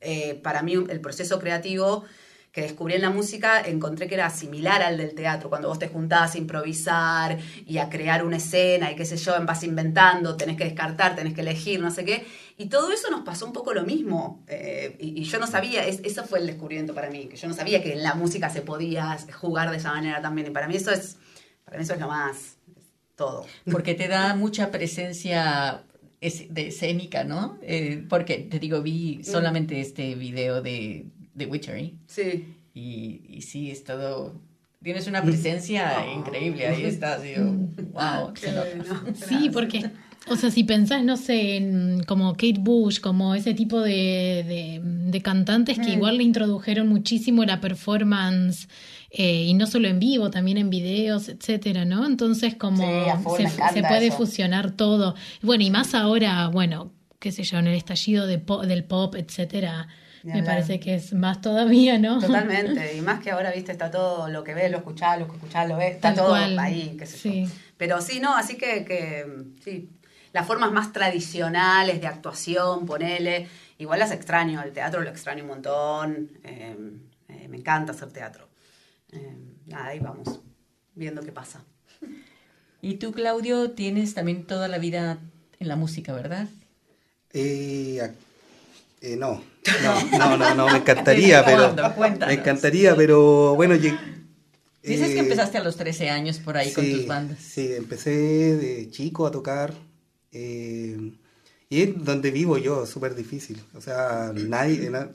eh, para mí el proceso creativo que descubrí en la música, encontré que era similar al del teatro, cuando vos te juntás a improvisar y a crear una escena y qué sé yo, vas inventando, tenés que descartar, tenés que elegir, no sé qué. Y todo eso nos pasó un poco lo mismo. eh, y, y yo no sabía, es- eso fue el descubrimiento para mí, que yo no sabía que en la música se podía jugar de esa manera también. Y para mí eso es, para mí eso es lo más, es todo. Porque te da mucha presencia es- de escénica, ¿no? Eh, porque, te digo, vi solamente este video de, de Witchery Sí. y, y sí, es todo... Tienes una presencia <laughs> increíble, ahí estás, <laughs> digo, wow, nota. <laughs> Sí, porque, o sea, si pensás, no sé, en como Kate Bush, como ese tipo de, de, de cantantes Mm. que igual le introdujeron muchísimo la performance, eh, y no solo en vivo, también en videos, etcétera, ¿no? Entonces, como Sí, se, puede eso. fusionar todo. Bueno, y más ahora, bueno, qué sé yo, en el estallido de po- del pop, etcétera, me hablar. parece que es más todavía, ¿no? Totalmente, <laughs> y más que ahora, viste, está todo lo que ves, lo escuchás, lo que escuchás, lo ves, está Tal todo cual. ahí, qué sé Sí. yo. Pero sí, no, así que, que, sí, las formas más tradicionales de actuación, ponele, igual las extraño, el teatro lo extraño un montón, eh, eh, me encanta hacer teatro. Eh, nada, ahí vamos, viendo qué pasa. Y tú, Claudio, tienes también toda la vida en la música, ¿verdad? Eh, eh, no, <laughs> no, no, no, no, me encantaría, pero me encantaría, pero bueno, Dices que eh, empezaste a los 13 años por ahí con tus bandas. Sí, empecé de chico a tocar. eh, y es donde vivo yo, súper difícil. O sea, nadie. na-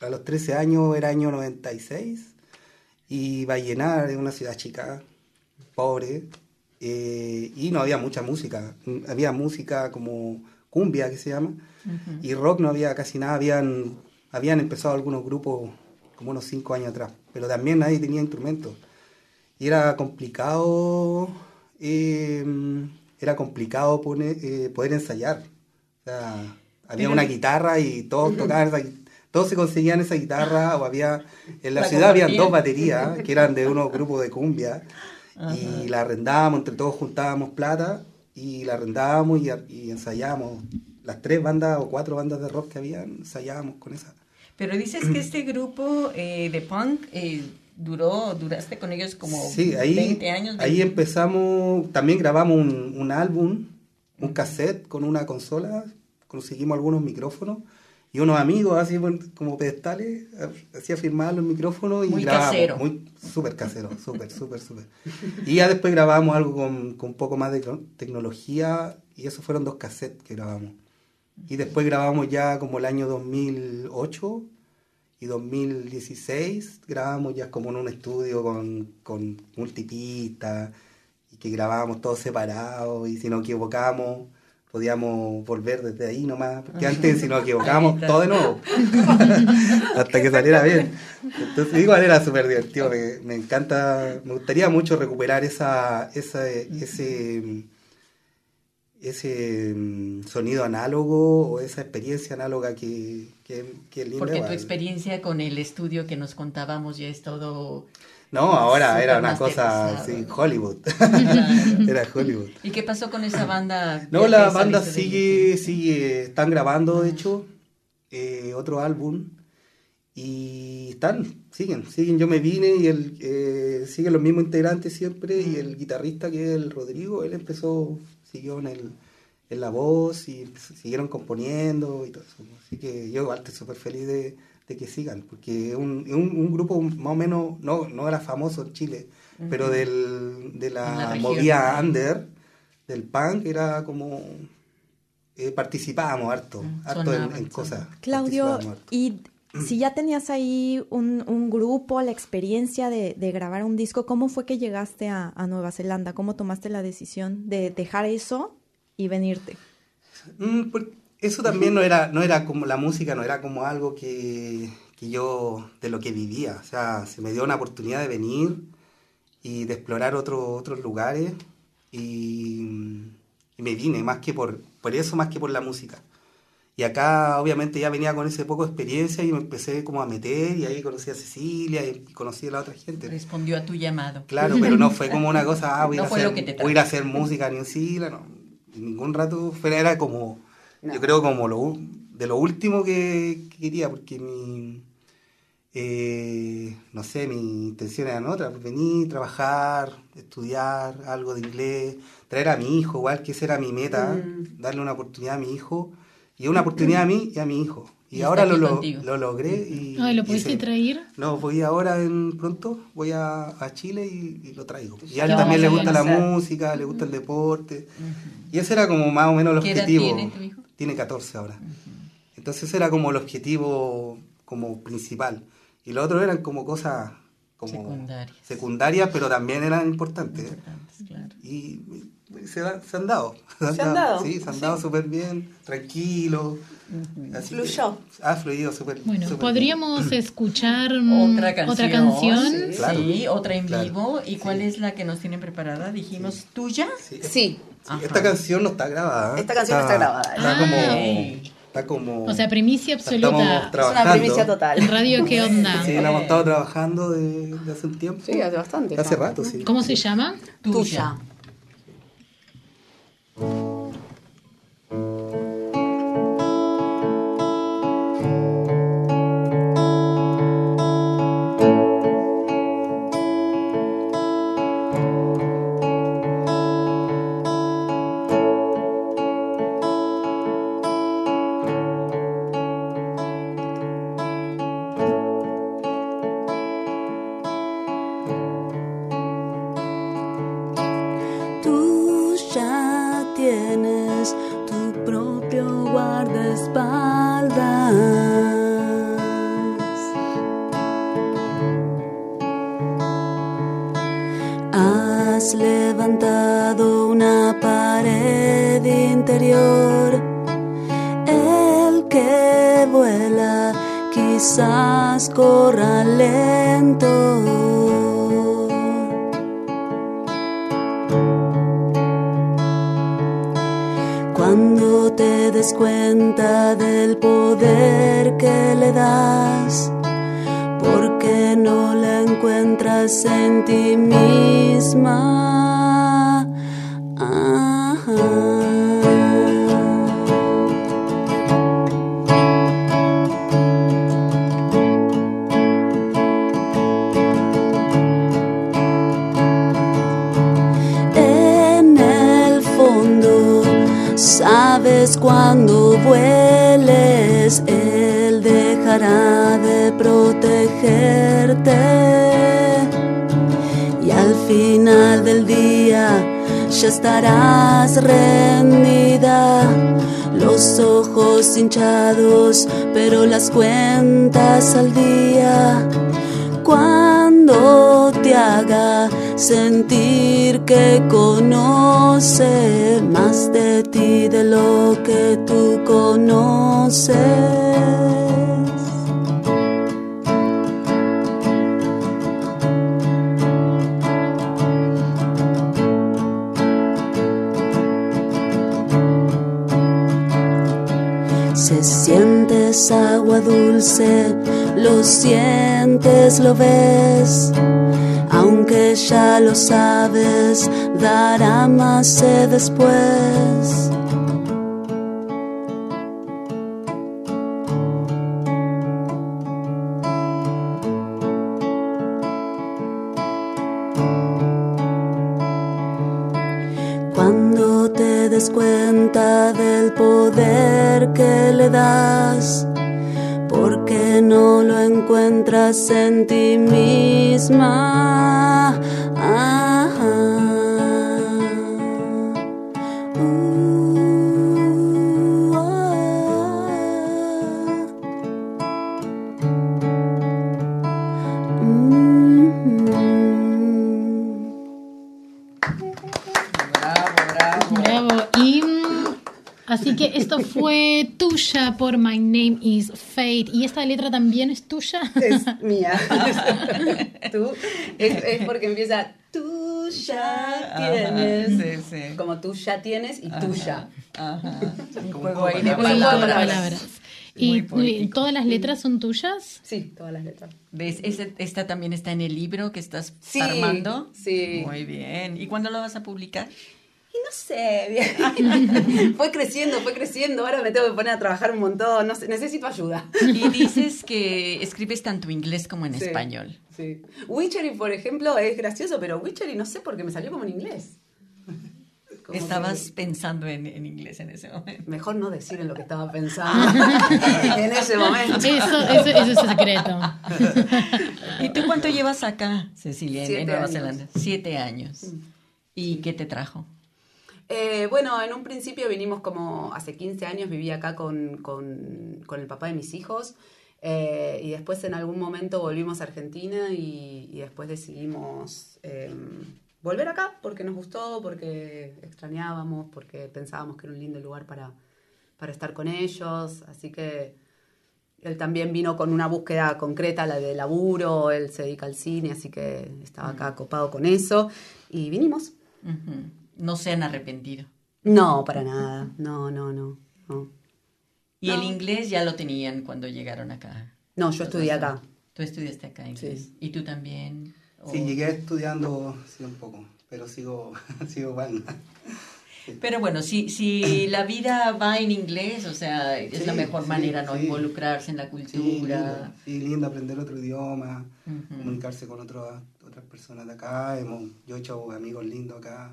a los 13 años era año 96 y Vallenar es una ciudad chica, pobre, eh, y no había mucha música. Había música como cumbia, que se llama, y rock no había casi nada. Habían, habían empezado algunos grupos como unos 5 años atrás, pero también nadie tenía instrumentos. Y era complicado, eh, era complicado poner, eh, poder ensayar. O sea, había Pero- una guitarra y todos tocaban esa gui- todos se conseguían esa guitarra o había en la, La ciudad habían dos baterías que eran de unos grupos de cumbia y la arrendábamos entre todos juntábamos plata y la arrendábamos y, y ensayábamos las tres bandas o cuatro bandas de rock que habían ensayábamos con esa Pero dices que este grupo eh, de punk eh, duró, duraste con ellos como Sí, ahí, 20 años. ahí 20. empezamos, también grabamos un, un álbum, un cassette con una consola, conseguimos algunos micrófonos y unos amigos así como pedestales, hacía firmar los micrófonos y Muy grabábamos. casero. Muy súper casero, súper, súper, súper. Y ya después grabamos algo con, con un poco más de tecno- tecnología y esos fueron dos cassettes que grabamos. Y después grabamos ya como el año 2008 y 2016 grabamos ya como en un estudio con, con multipista y que grabábamos todos separados y si nos equivocábamos podíamos volver desde ahí nomás, porque <laughs> antes si nos equivocábamos todo de nuevo. <laughs> Hasta que saliera bien. Entonces igual era súper divertido, me, me encanta, me gustaría mucho recuperar esa, esa ese ese mm, sonido análogo o esa experiencia análoga que, que, que es linda Porque tu experiencia con el estudio que nos contábamos ya es todo... No, ahora era una cosa así, Hollywood. <laughs> era Hollywood. ¿Y qué pasó con esa banda? No, la banda sigue, sigue, están grabando de hecho eh, otro álbum y están, siguen, siguen. Yo me vine y el, eh, siguen los mismos integrantes siempre y el guitarrista que es el Rodrigo, él empezó, siguió en, el, en la voz y siguieron componiendo y todo eso. Así que yo igual estoy súper feliz de, de que sigan, porque es un, un, un grupo más o menos, no, no era famoso en Chile, pero del, de En la la región. movida under, del punk, era como eh, participábamos harto, Mm, harto en, sonaban, en cosas. Claudio, y si ya tenías ahí un, un grupo, la experiencia de, de grabar un disco, ¿cómo fue que llegaste a, a Nueva Zelanda? ¿Cómo tomaste la decisión de dejar eso y venirte? Mm, por- eso también no era, no era como la música, no era como algo que, que yo, de lo que vivía. O sea, se me dio una oportunidad de venir y de explorar otro- otros lugares y, y me vine más que por, por eso, más que por la música. Y acá obviamente ya venía con ese poco de experiencia y me empecé como a meter y ahí conocí a Cecilia y conocí a la otra gente. Respondió a tu llamado. Claro, pero no fue como una cosa, ah, voy, a, <laughs> No a hacer, voy a hacer música ni en Sila, no. Ningún rato era como, yo creo como lo, de lo último que, que quería, porque mi, eh, no sé, mi intención era otra, pues venir, trabajar, estudiar algo de inglés, traer a mi hijo, igual que esa era mi meta, darle una oportunidad a mi hijo, y una oportunidad a mí y a mi hijo. Y, ahora lo, lo, lo logré y... Ay, ¿lo y pudiste se- traer? no, voy ahora en pronto, voy a, a Chile y, y lo traigo. Y a él ¿Qué también le gusta la música, le gusta el deporte. Y ese era como más o menos el ¿Qué edad objetivo. tiene tu hijo? Tiene 14 ahora. Entonces era como el objetivo como principal. Y lo otro eran como cosas como Secundarias. secundarias, pero también eran importantes. Importantes, claro. Y se, da- se han dado. ¿Se han <laughs> dado? Sí, se han dado súper bien, tranquilo. Así que Fluyó. ha fluido súper Bueno, podríamos escuchar Otra canción. otra canción. Sí, Claro. sí, otra en Claro. vivo. ¿Y cuál Sí. es la que nos tienen preparada? Dijimos, ¿tuya? Sí, Ajá. esta canción no está grabada. ¿eh? Esta canción no está grabada. Está Ah. como. Está como. O sea, primicia estamos absoluta. Es trabajando. una primicia total. En radio, ¿qué onda? Sí, la hemos estado trabajando de, de hace un tiempo. Sí, hace bastante. Hace rato, sí. ¿Cómo se llama? Tuya. Sabes cuando vueles, Él dejará de protegerte. Y al final del día ya estarás rendida, los ojos hinchados, pero las cuentas al día cuando te haga sentir que conoce más de ti de lo que tú conoces. Se sientes agua dulce, lo sientes, lo ves. Aunque ya lo sabes, dará más después. Cuando te des cuenta del poder que le das, no lo encuentras en ti misma. Uh, ah. mm-hmm. mm, así que esto fue tuya por My Name is Fate. ¿Y esta letra también es tuya? Es mía. <laughs> Tú, es, es porque empieza tú ya tienes. sí, sí. Como tú ya tienes y tuya. Ajá. <laughs> Un Como juego un ahí de juego Juego de palabras. ¿Y poético. todas las letras son tuyas? Sí, todas las letras. ¿Ves? Ese- esta también está en el libro que estás Sí, armando. sí. Muy bien. ¿Y cuándo lo vas a publicar? Y no sé, bien. <laughs> fue creciendo, fue creciendo. Ahora me tengo que poner a trabajar un montón. No sé, necesito ayuda. Y dices que escribes tanto inglés como en Sí, español. Sí. Witchery, por ejemplo, es gracioso, pero Witchery no sé por qué me salió como en inglés. Como Estabas pensando en, en inglés en ese momento. Mejor no decir en lo que estaba pensando <laughs> en ese momento. Eso, eso, eso es secreto. ¿Y tú cuánto llevas acá, Cecilia, en- Nueva años. Zelanda? Siete años. ¿Y qué te trajo? Eh, bueno, en un principio vinimos como hace 15 años, viví acá con, con- con el papá de mis hijos. eh, y después en algún momento volvimos a Argentina y, y después decidimos eh, volver acá porque nos gustó, porque extrañábamos, porque pensábamos que era un lindo lugar para, para estar con ellos. Así que él también vino con una búsqueda concreta, la de laburo, él se dedica al cine, así que estaba acá copado con eso. Y vinimos. No se han arrepentido. No, para nada. No, no, no. No, ¿Y el No. inglés ya lo tenían cuando llegaron acá? No, yo estudié acá. Tú estudiaste acá inglés. Sí. ¿Y tú también? ¿O- Sí, llegué estudiando sí, un poco, pero sigo, <laughs> sigo igual. Pero bueno, si, si la vida va en inglés, o sea, es Sí, la mejor sí, manera, ¿no? sí. Involucrarse en la Sí, lindo, cultura. sí, lindo aprender otro idioma, Ujú. comunicarse con otro- otras personas de acá. Hemos, yo he hecho amigos lindos acá,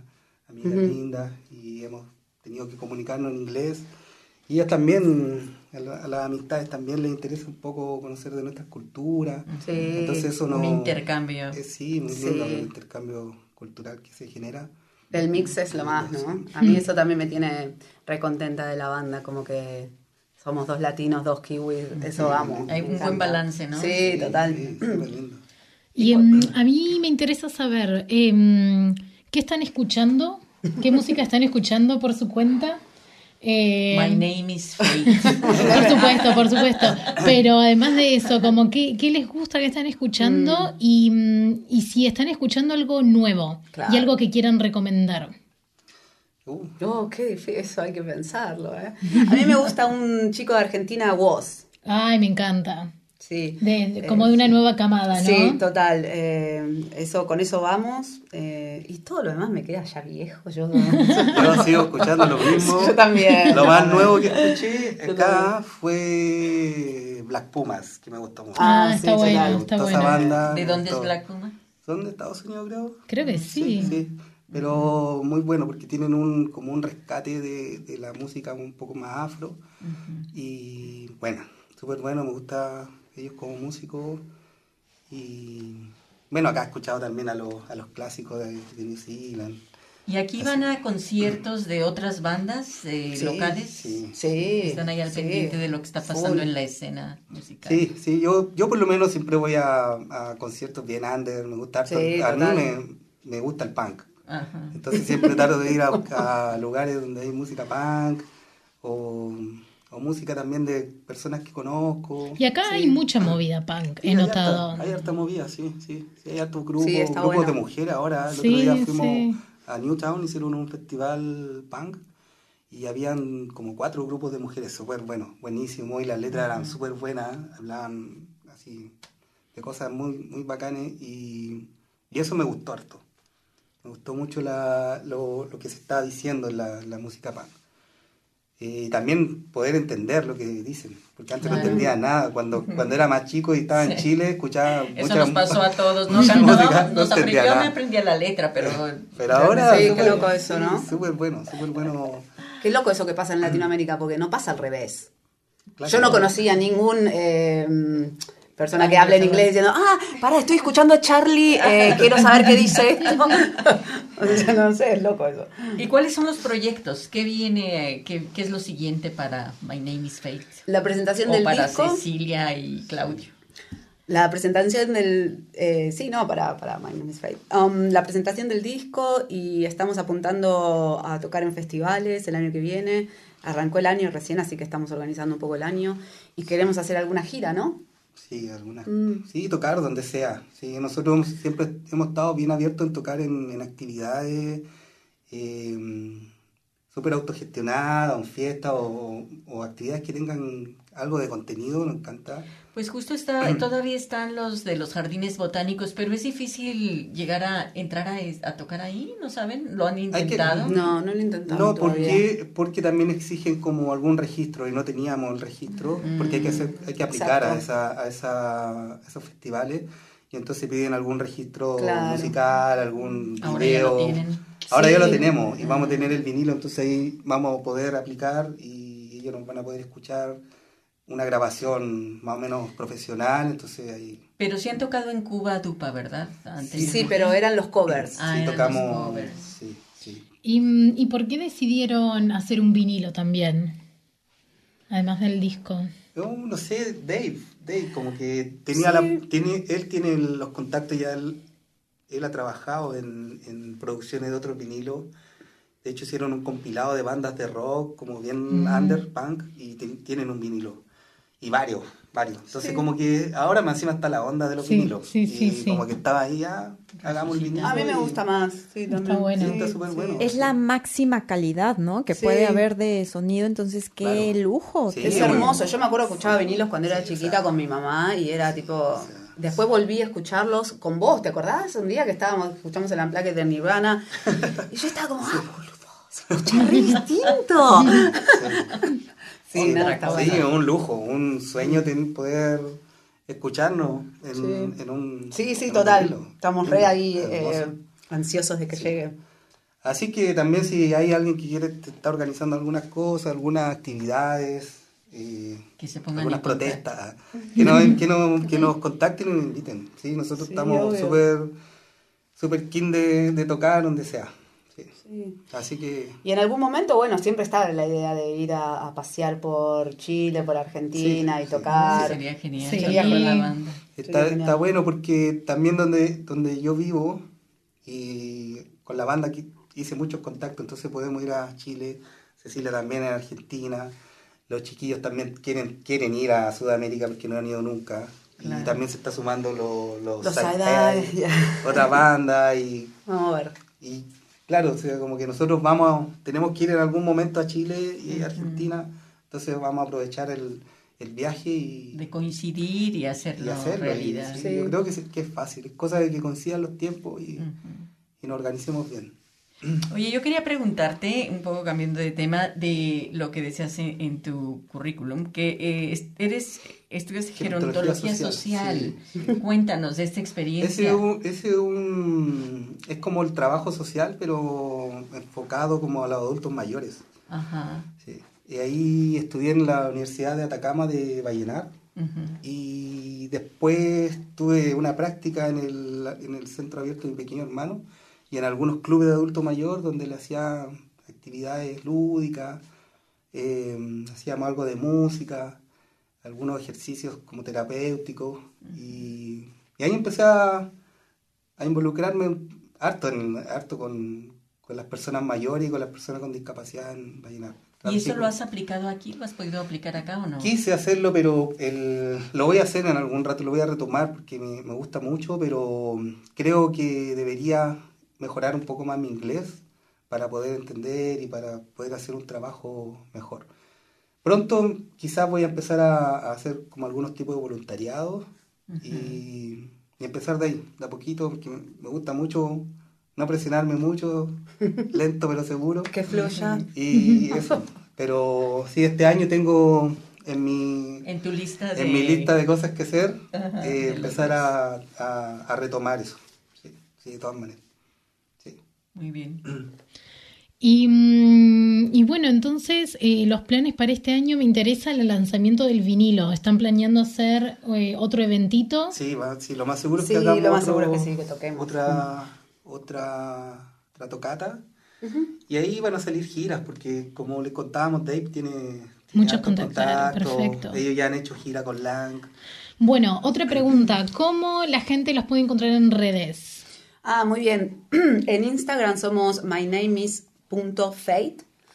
amigas Ujú. lindas, y hemos tenido que comunicarnos en inglés. Y ellas también, a, la- a las amistades también les interesa un poco conocer de nuestras culturas. Sí. Entonces eso no... Un intercambio. Eh, sí, muy Sí. lindo el intercambio cultural que se genera. El mix es lo más, ¿no? A mí eso también me tiene recontenta de la banda, como que somos dos latinos, dos kiwis, eso amo. Hay un buen balance, ¿no? Sí, total. Sí, lindo. Y em, a mí me interesa saber, em, ¿qué están escuchando? ¿Qué música están escuchando por su cuenta? Eh, My name is Fate. Por supuesto, por supuesto. Pero además de eso, como qué, qué les gusta que están escuchando y, mm, y si están escuchando algo nuevo Claro. y algo que quieran recomendar. Uh, Oh, qué difícil, eso hay que pensarlo, ¿eh? A mí me gusta un chico de Argentina, Woz. Ay, me encanta. Sí. De, de- como de una nueva camada, ¿no? Sí, total. eh, eso, con eso vamos. eh, y todo lo demás me queda ya viejo. Yo, <laughs> yo sigo escuchando lo <laughs> mismo. Yo también. Lo más nuevo que escuché Yo acá fue Black Pumas, que me gustó mucho. Ah, Ah, está sí, bueno, está bueno. banda. ¿De dónde es. Black Puma? Son de Estados Unidos, creo. Creo que sí. Sí, Pero muy bueno porque tienen un como un rescate de, de la música un poco más afro. Y bueno, súper bueno, me gusta ellos como músicos. Y bueno, acá he escuchado también a los, a los clásicos de, de New Zealand. ¿Y aquí van a conciertos de otras bandas eh, Sí, locales? sí. Sí. Están ahí al sí. pendiente de lo que está pasando Full. en la escena musical. Sí, sí, yo, yo por lo menos siempre voy a, a conciertos bien under, me gusta harto. Sí, a mí me, me gusta el punk. Ajá. Entonces siempre trato de ir a, <laughs> a lugares donde hay música punk o, o música también de personas que conozco. Y acá hay mucha movida punk, Sí, he hay notado. Harta, hay harta movida, sí, sí. sí hay hartos Sí, está grupos bueno. de mujeres ahora. El Sí, otro día fuimos sí. a Newtown, hicieron un festival punk y habían como cuatro grupos de mujeres súper buenos, buenísimo, y las letras eran súper buenas, hablaban así de cosas muy, muy bacanes y, y eso me gustó harto. Me gustó mucho la, lo, lo que se está diciendo en la, la música punk. Eh, Y también poder entender lo que dicen, porque antes no entendía nada. Cuando, cuando era más chico y estaba en Sí. Chile, escuchaba Eso mucha- nos pasó a todos. Nos <laughs> música, no nos aprendí, entendía yo me nada. aprendía la letra, pero... Pero <laughs> ahora... Sí, qué loco eso, ¿no? Súper bueno, súper bueno. Qué loco eso que pasa en Latinoamérica, porque no pasa al revés. Claro. Yo no conocía ningún eh, persona que hable en inglés diciendo, ah, pará, estoy escuchando a Charlie, eh, <laughs> quiero saber qué dice esto. <laughs> o sea, no sé, es loco eso. ¿Y cuáles son los proyectos? ¿Qué viene? ¿Qué, qué es lo siguiente para My Name is Fate? La presentación O del para disco. Cecilia y Claudio. La presentación del... eh, sí, no, para, para My Name is Fate. Um, la presentación del disco y estamos apuntando a tocar en festivales el año que viene. arrancó el año recién, así que estamos organizando un poco el año y queremos hacer alguna gira, ¿no? Sí, algunas. Mm. Sí, tocar donde sea. Sí, nosotros hemos- siempre hemos estado bien abiertos en tocar en, en actividades eh, súper autogestionadas, en fiestas, o, o actividades que tengan algo de contenido, nos encanta. Pues justo está, <clears throat> todavía están los de los jardines botánicos, pero es difícil llegar a entrar a, a tocar ahí, ¿no saben? ¿Lo han que- intentado? No, no lo intentamos No, porque, porque también exigen como algún registro y no teníamos el registro, porque hay que hacer, hay que aplicar a, esa, a, esa, a esos festivales y entonces piden algún registro Claro. musical, algún Ahora ya video. lo tienen. Ahora Sí. ya lo tenemos y vamos a tener el vinilo, entonces ahí vamos a poder aplicar y ellos nos van a poder escuchar una grabación más o menos profesional, entonces ahí Pero sí han tocado en Cuba Dupa, ¿verdad? Antes. Sí, pero eran los covers. Ah, sí eran los tocamos. covers. Sí, sí. ¿Y, mm, ¿Y por qué decidieron hacer un vinilo también? Además del disco. Yo no sé, Dave, Dave, como que tenía la, tiene, él tiene los contactos ya, él, él ha trabajado en, en producciones de otros vinilos. De hecho, hicieron un compilado de bandas de rock, como bien under, punk, y te- tienen un vinilo. Y varios, varios. Entonces, como que ahora más encima está la onda de los Sí, vinilos. sí, sí, y sí. como que estaba ahí, ya, hagamos el vinilo. A mí me gusta más. Sí, también. bueno. Sí, está súper bueno. Es la máxima calidad, ¿no? Que Sí. puede haber de sonido, entonces qué Claro. lujo. Sí. Es hermoso. Yo me acuerdo que escuchaba vinilos cuando era chiquita con mi mamá y era tipo. Después volví a escucharlos con vos, ¿te acordás? Un día que estábamos, escuchamos el Unplugged de Nirvana y yo estaba como, ah, boludo, se escucha re distinto. <laughs> <laughs> Sí, sí, un lujo, un sueño poder escucharnos en, Sí. en un Sí, sí, total. Estamos re ahí eh, ansiosos de que llegue. Así que también si hay alguien que quiere estar organizando algunas cosas, algunas actividades, eh, Que se pongan algunas protestas, que, nos, que, nos, <laughs> que nos contacten y nos inviten. ¿sí? Nosotros Sí, estamos súper super keen de, de tocar donde sea. Sí. Sí. Así que Y en algún momento, bueno, siempre estaba la idea de ir a, a pasear por Chile, por Argentina Sí, y sí. tocar. Sería genial. Sí. Sería con la banda. Está, Sería genial. está bueno porque también donde, donde yo vivo y con la banda aquí hice muchos contactos, entonces podemos ir a Chile, Cecilia también en Argentina, los chiquillos también quieren, quieren ir a Sudamérica porque no han ido nunca. Claro. Y también se está sumando lo- los, Los Eye, Eye, otra banda y, Vamos a ver. y claro, o sea, como que nosotros vamos, a- tenemos que ir en algún momento a Chile y Argentina, entonces vamos a aprovechar el, el viaje y, De coincidir y y hacerlo, y realidad. sí, Sí. Yo creo que, es- que es fácil, es cosa de que coincidan los tiempos y nos organicemos bien. <clears throat> Oye, yo quería preguntarte, un poco cambiando de tema, de lo que decías en, en tu currículum, que eh, es- eres estudias Gerontología social, social. <laughs> Cuéntanos de esta experiencia. es un- ese es un- es como el trabajo social, pero enfocado como a los adultos mayores. Ajá. sí. Y ahí estudié en la Universidad de Atacama de Vallenar ujú. y después tuve una práctica en el, en el Centro Abierto de mi Pequeño Hermano y en algunos clubes de adulto mayor donde le hacía actividades lúdicas, eh, hacíamos algo de música, algunos ejercicios como terapéuticos y, y ahí empecé a, a involucrarme harto, en, harto con, con las personas mayores y con las personas con discapacidad en Vallenar. ¿Y eso lo has aplicado aquí? ¿Lo has podido aplicar acá o no? Quise hacerlo, pero el, lo voy a hacer en algún rato, lo voy a retomar porque me, me gusta mucho, pero creo que debería mejorar un poco más mi inglés para poder entender y para poder hacer un trabajo mejor. Pronto quizás voy a empezar a, a hacer como algunos tipos de voluntariado y, y empezar de ahí, de a poquito, porque me, gusta mucho no presionarme mucho, <laughs> lento pero seguro. Que fluya. Y eso. Pero sí, este año tengo en mi, En tu lista de... en mi lista de cosas que hacer, Ajá, eh, empezar a, a, a retomar eso. Sí, sí, de todas maneras. Sí. Muy bien. <clears throat> Y, mm, y bueno, entonces eh, los planes para este año me interesa el lanzamiento del vinilo. ¿Están planeando hacer eh, otro eventito? Sí, va- sí, lo más seguro es Sí, que hagamos lo más otro- seguro que sí, que toquemos. Otra, otra, otra tocata. Y ahí van a salir giras, porque como les contábamos, Dave tiene, tiene Muchos contactos. perfecto. Ellos ya han hecho gira con Lang. Bueno, otra pregunta. ¿Cómo la gente los puede encontrar en redes? Ah, muy bien. <clears throat> En Instagram somos my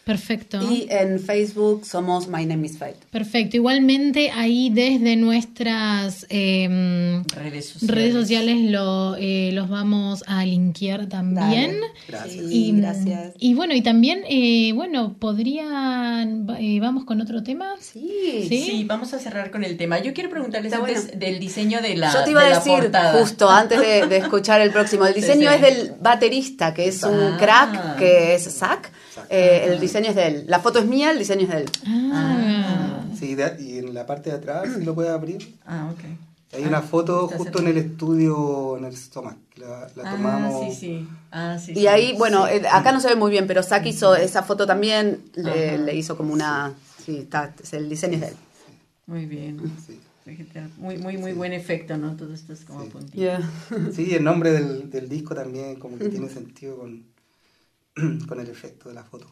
Perfecto. Y en Facebook somos My Name is Fate. Perfecto. Igualmente ahí desde nuestras eh, Redes sociales. redes sociales lo, eh, los vamos a linkear también. Dale. Gracias. Sí, gracias. Y bueno, y también, eh, bueno, podrían, eh, vamos con otro tema. Sí. ¿Sí? Sí, vamos a cerrar con el tema. Yo quiero preguntarles Está antes bueno. del diseño de la Yo te iba de a la decir portada. justo antes de, de escuchar el próximo. El diseño sí. es del baterista, que es un Ah. crack, que es Zach. Eh, el diseño es de él. La foto es mía, el diseño es de él. Ah, Sí, de- y en la parte de atrás, si lo puedes abrir, Ah, ok. hay una foto justo en el estudio, en el Stomach, que la, la tomamos. Ah, sí, sí. Ah, sí, Y sí. ahí, bueno, eh, acá no se ve muy bien, pero Zach hizo esa foto también, le, le hizo como una... Sí, está, es- el diseño es de él. Muy bien. Sí. Muy, muy, muy buen efecto, ¿no? Todo esto es como puntito. Sí, el nombre del, del disco también como que tiene sentido con, <clears throat> con el efecto de la foto.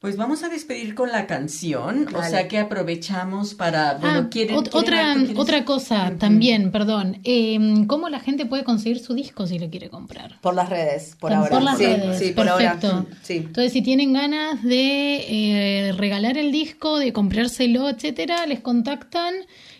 Pues vamos a despedir con la canción, o sea que aprovechamos para, bueno, Ah, ¿quieren, ot- quieren otra, otra cosa también, perdón. Eh, ¿Cómo la gente puede conseguir su disco si lo quiere comprar? Por las redes, por Por ahora. las sí, redes, sí, por perfecto. ahora. Sí. Entonces, si tienen ganas de eh, regalar el disco, de comprárselo, etcétera, les contactan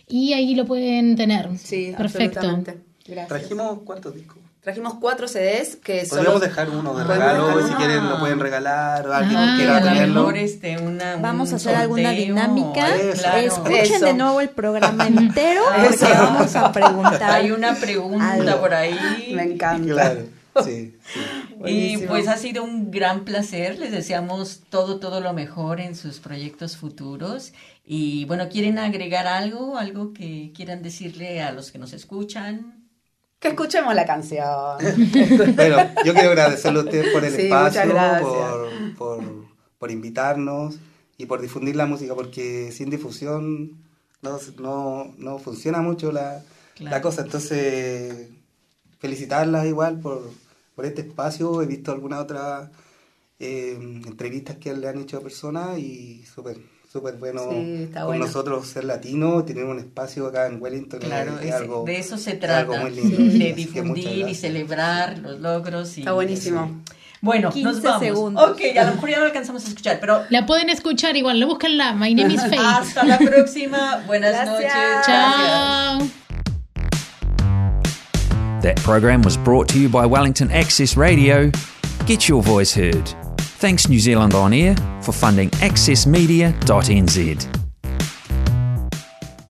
y ahí lo pueden tener. Sí, perfecto. absolutamente. Gracias. ¿Trajimos cuántos discos? Trajimos cuatro CDs que Podríamos solo... dejar uno de regalo, si quieren lo pueden regalar, o alguien Ah, quiera a lo tenerlo. mejor este, una, un Vamos a hacer alguna dinámica. Eso. claro. Escuchen Eso. de nuevo el programa <laughs> entero porque Eso. vamos a preguntar. Hay una pregunta Algo. por ahí. Me encanta. Claro, sí, sí. Y pues ha sido un gran placer. Les deseamos todo, todo lo mejor en sus proyectos futuros. Y bueno, ¿quieren agregar algo? ¿Algo que quieran decirle a los que nos escuchan? Que escuchemos la canción. <laughs> Bueno, yo quiero agradecerle a ustedes por el Sí, espacio, por, por, por invitarnos y por difundir la música, porque sin difusión no, no, no funciona mucho la, Claro. la cosa. Entonces, felicitarlas igual por, por este espacio. He visto algunas otras eh, entrevistas que le han hecho a personas y súper súper bueno Sí, está con bueno. nosotros ser latinos, tener un espacio acá en Wellington. Claro, es es- algo- de eso se trata. algo muy lindo. De Así que muchas difundir y celebrar los logros. Y, Está buenísimo. Bueno, 15 nos vamos. segundos. Ok, a lo mejor ya no alcanzamos a escuchar, pero La pueden escuchar igual, lo buscanla. My name is <laughs> Faith. hasta la próxima. Buenas Gracias. noches. Chao. That program was brought to you by Wellington Access Radio. Get your voice heard. Thanks New Zealand On Air for funding accessmedia.nz.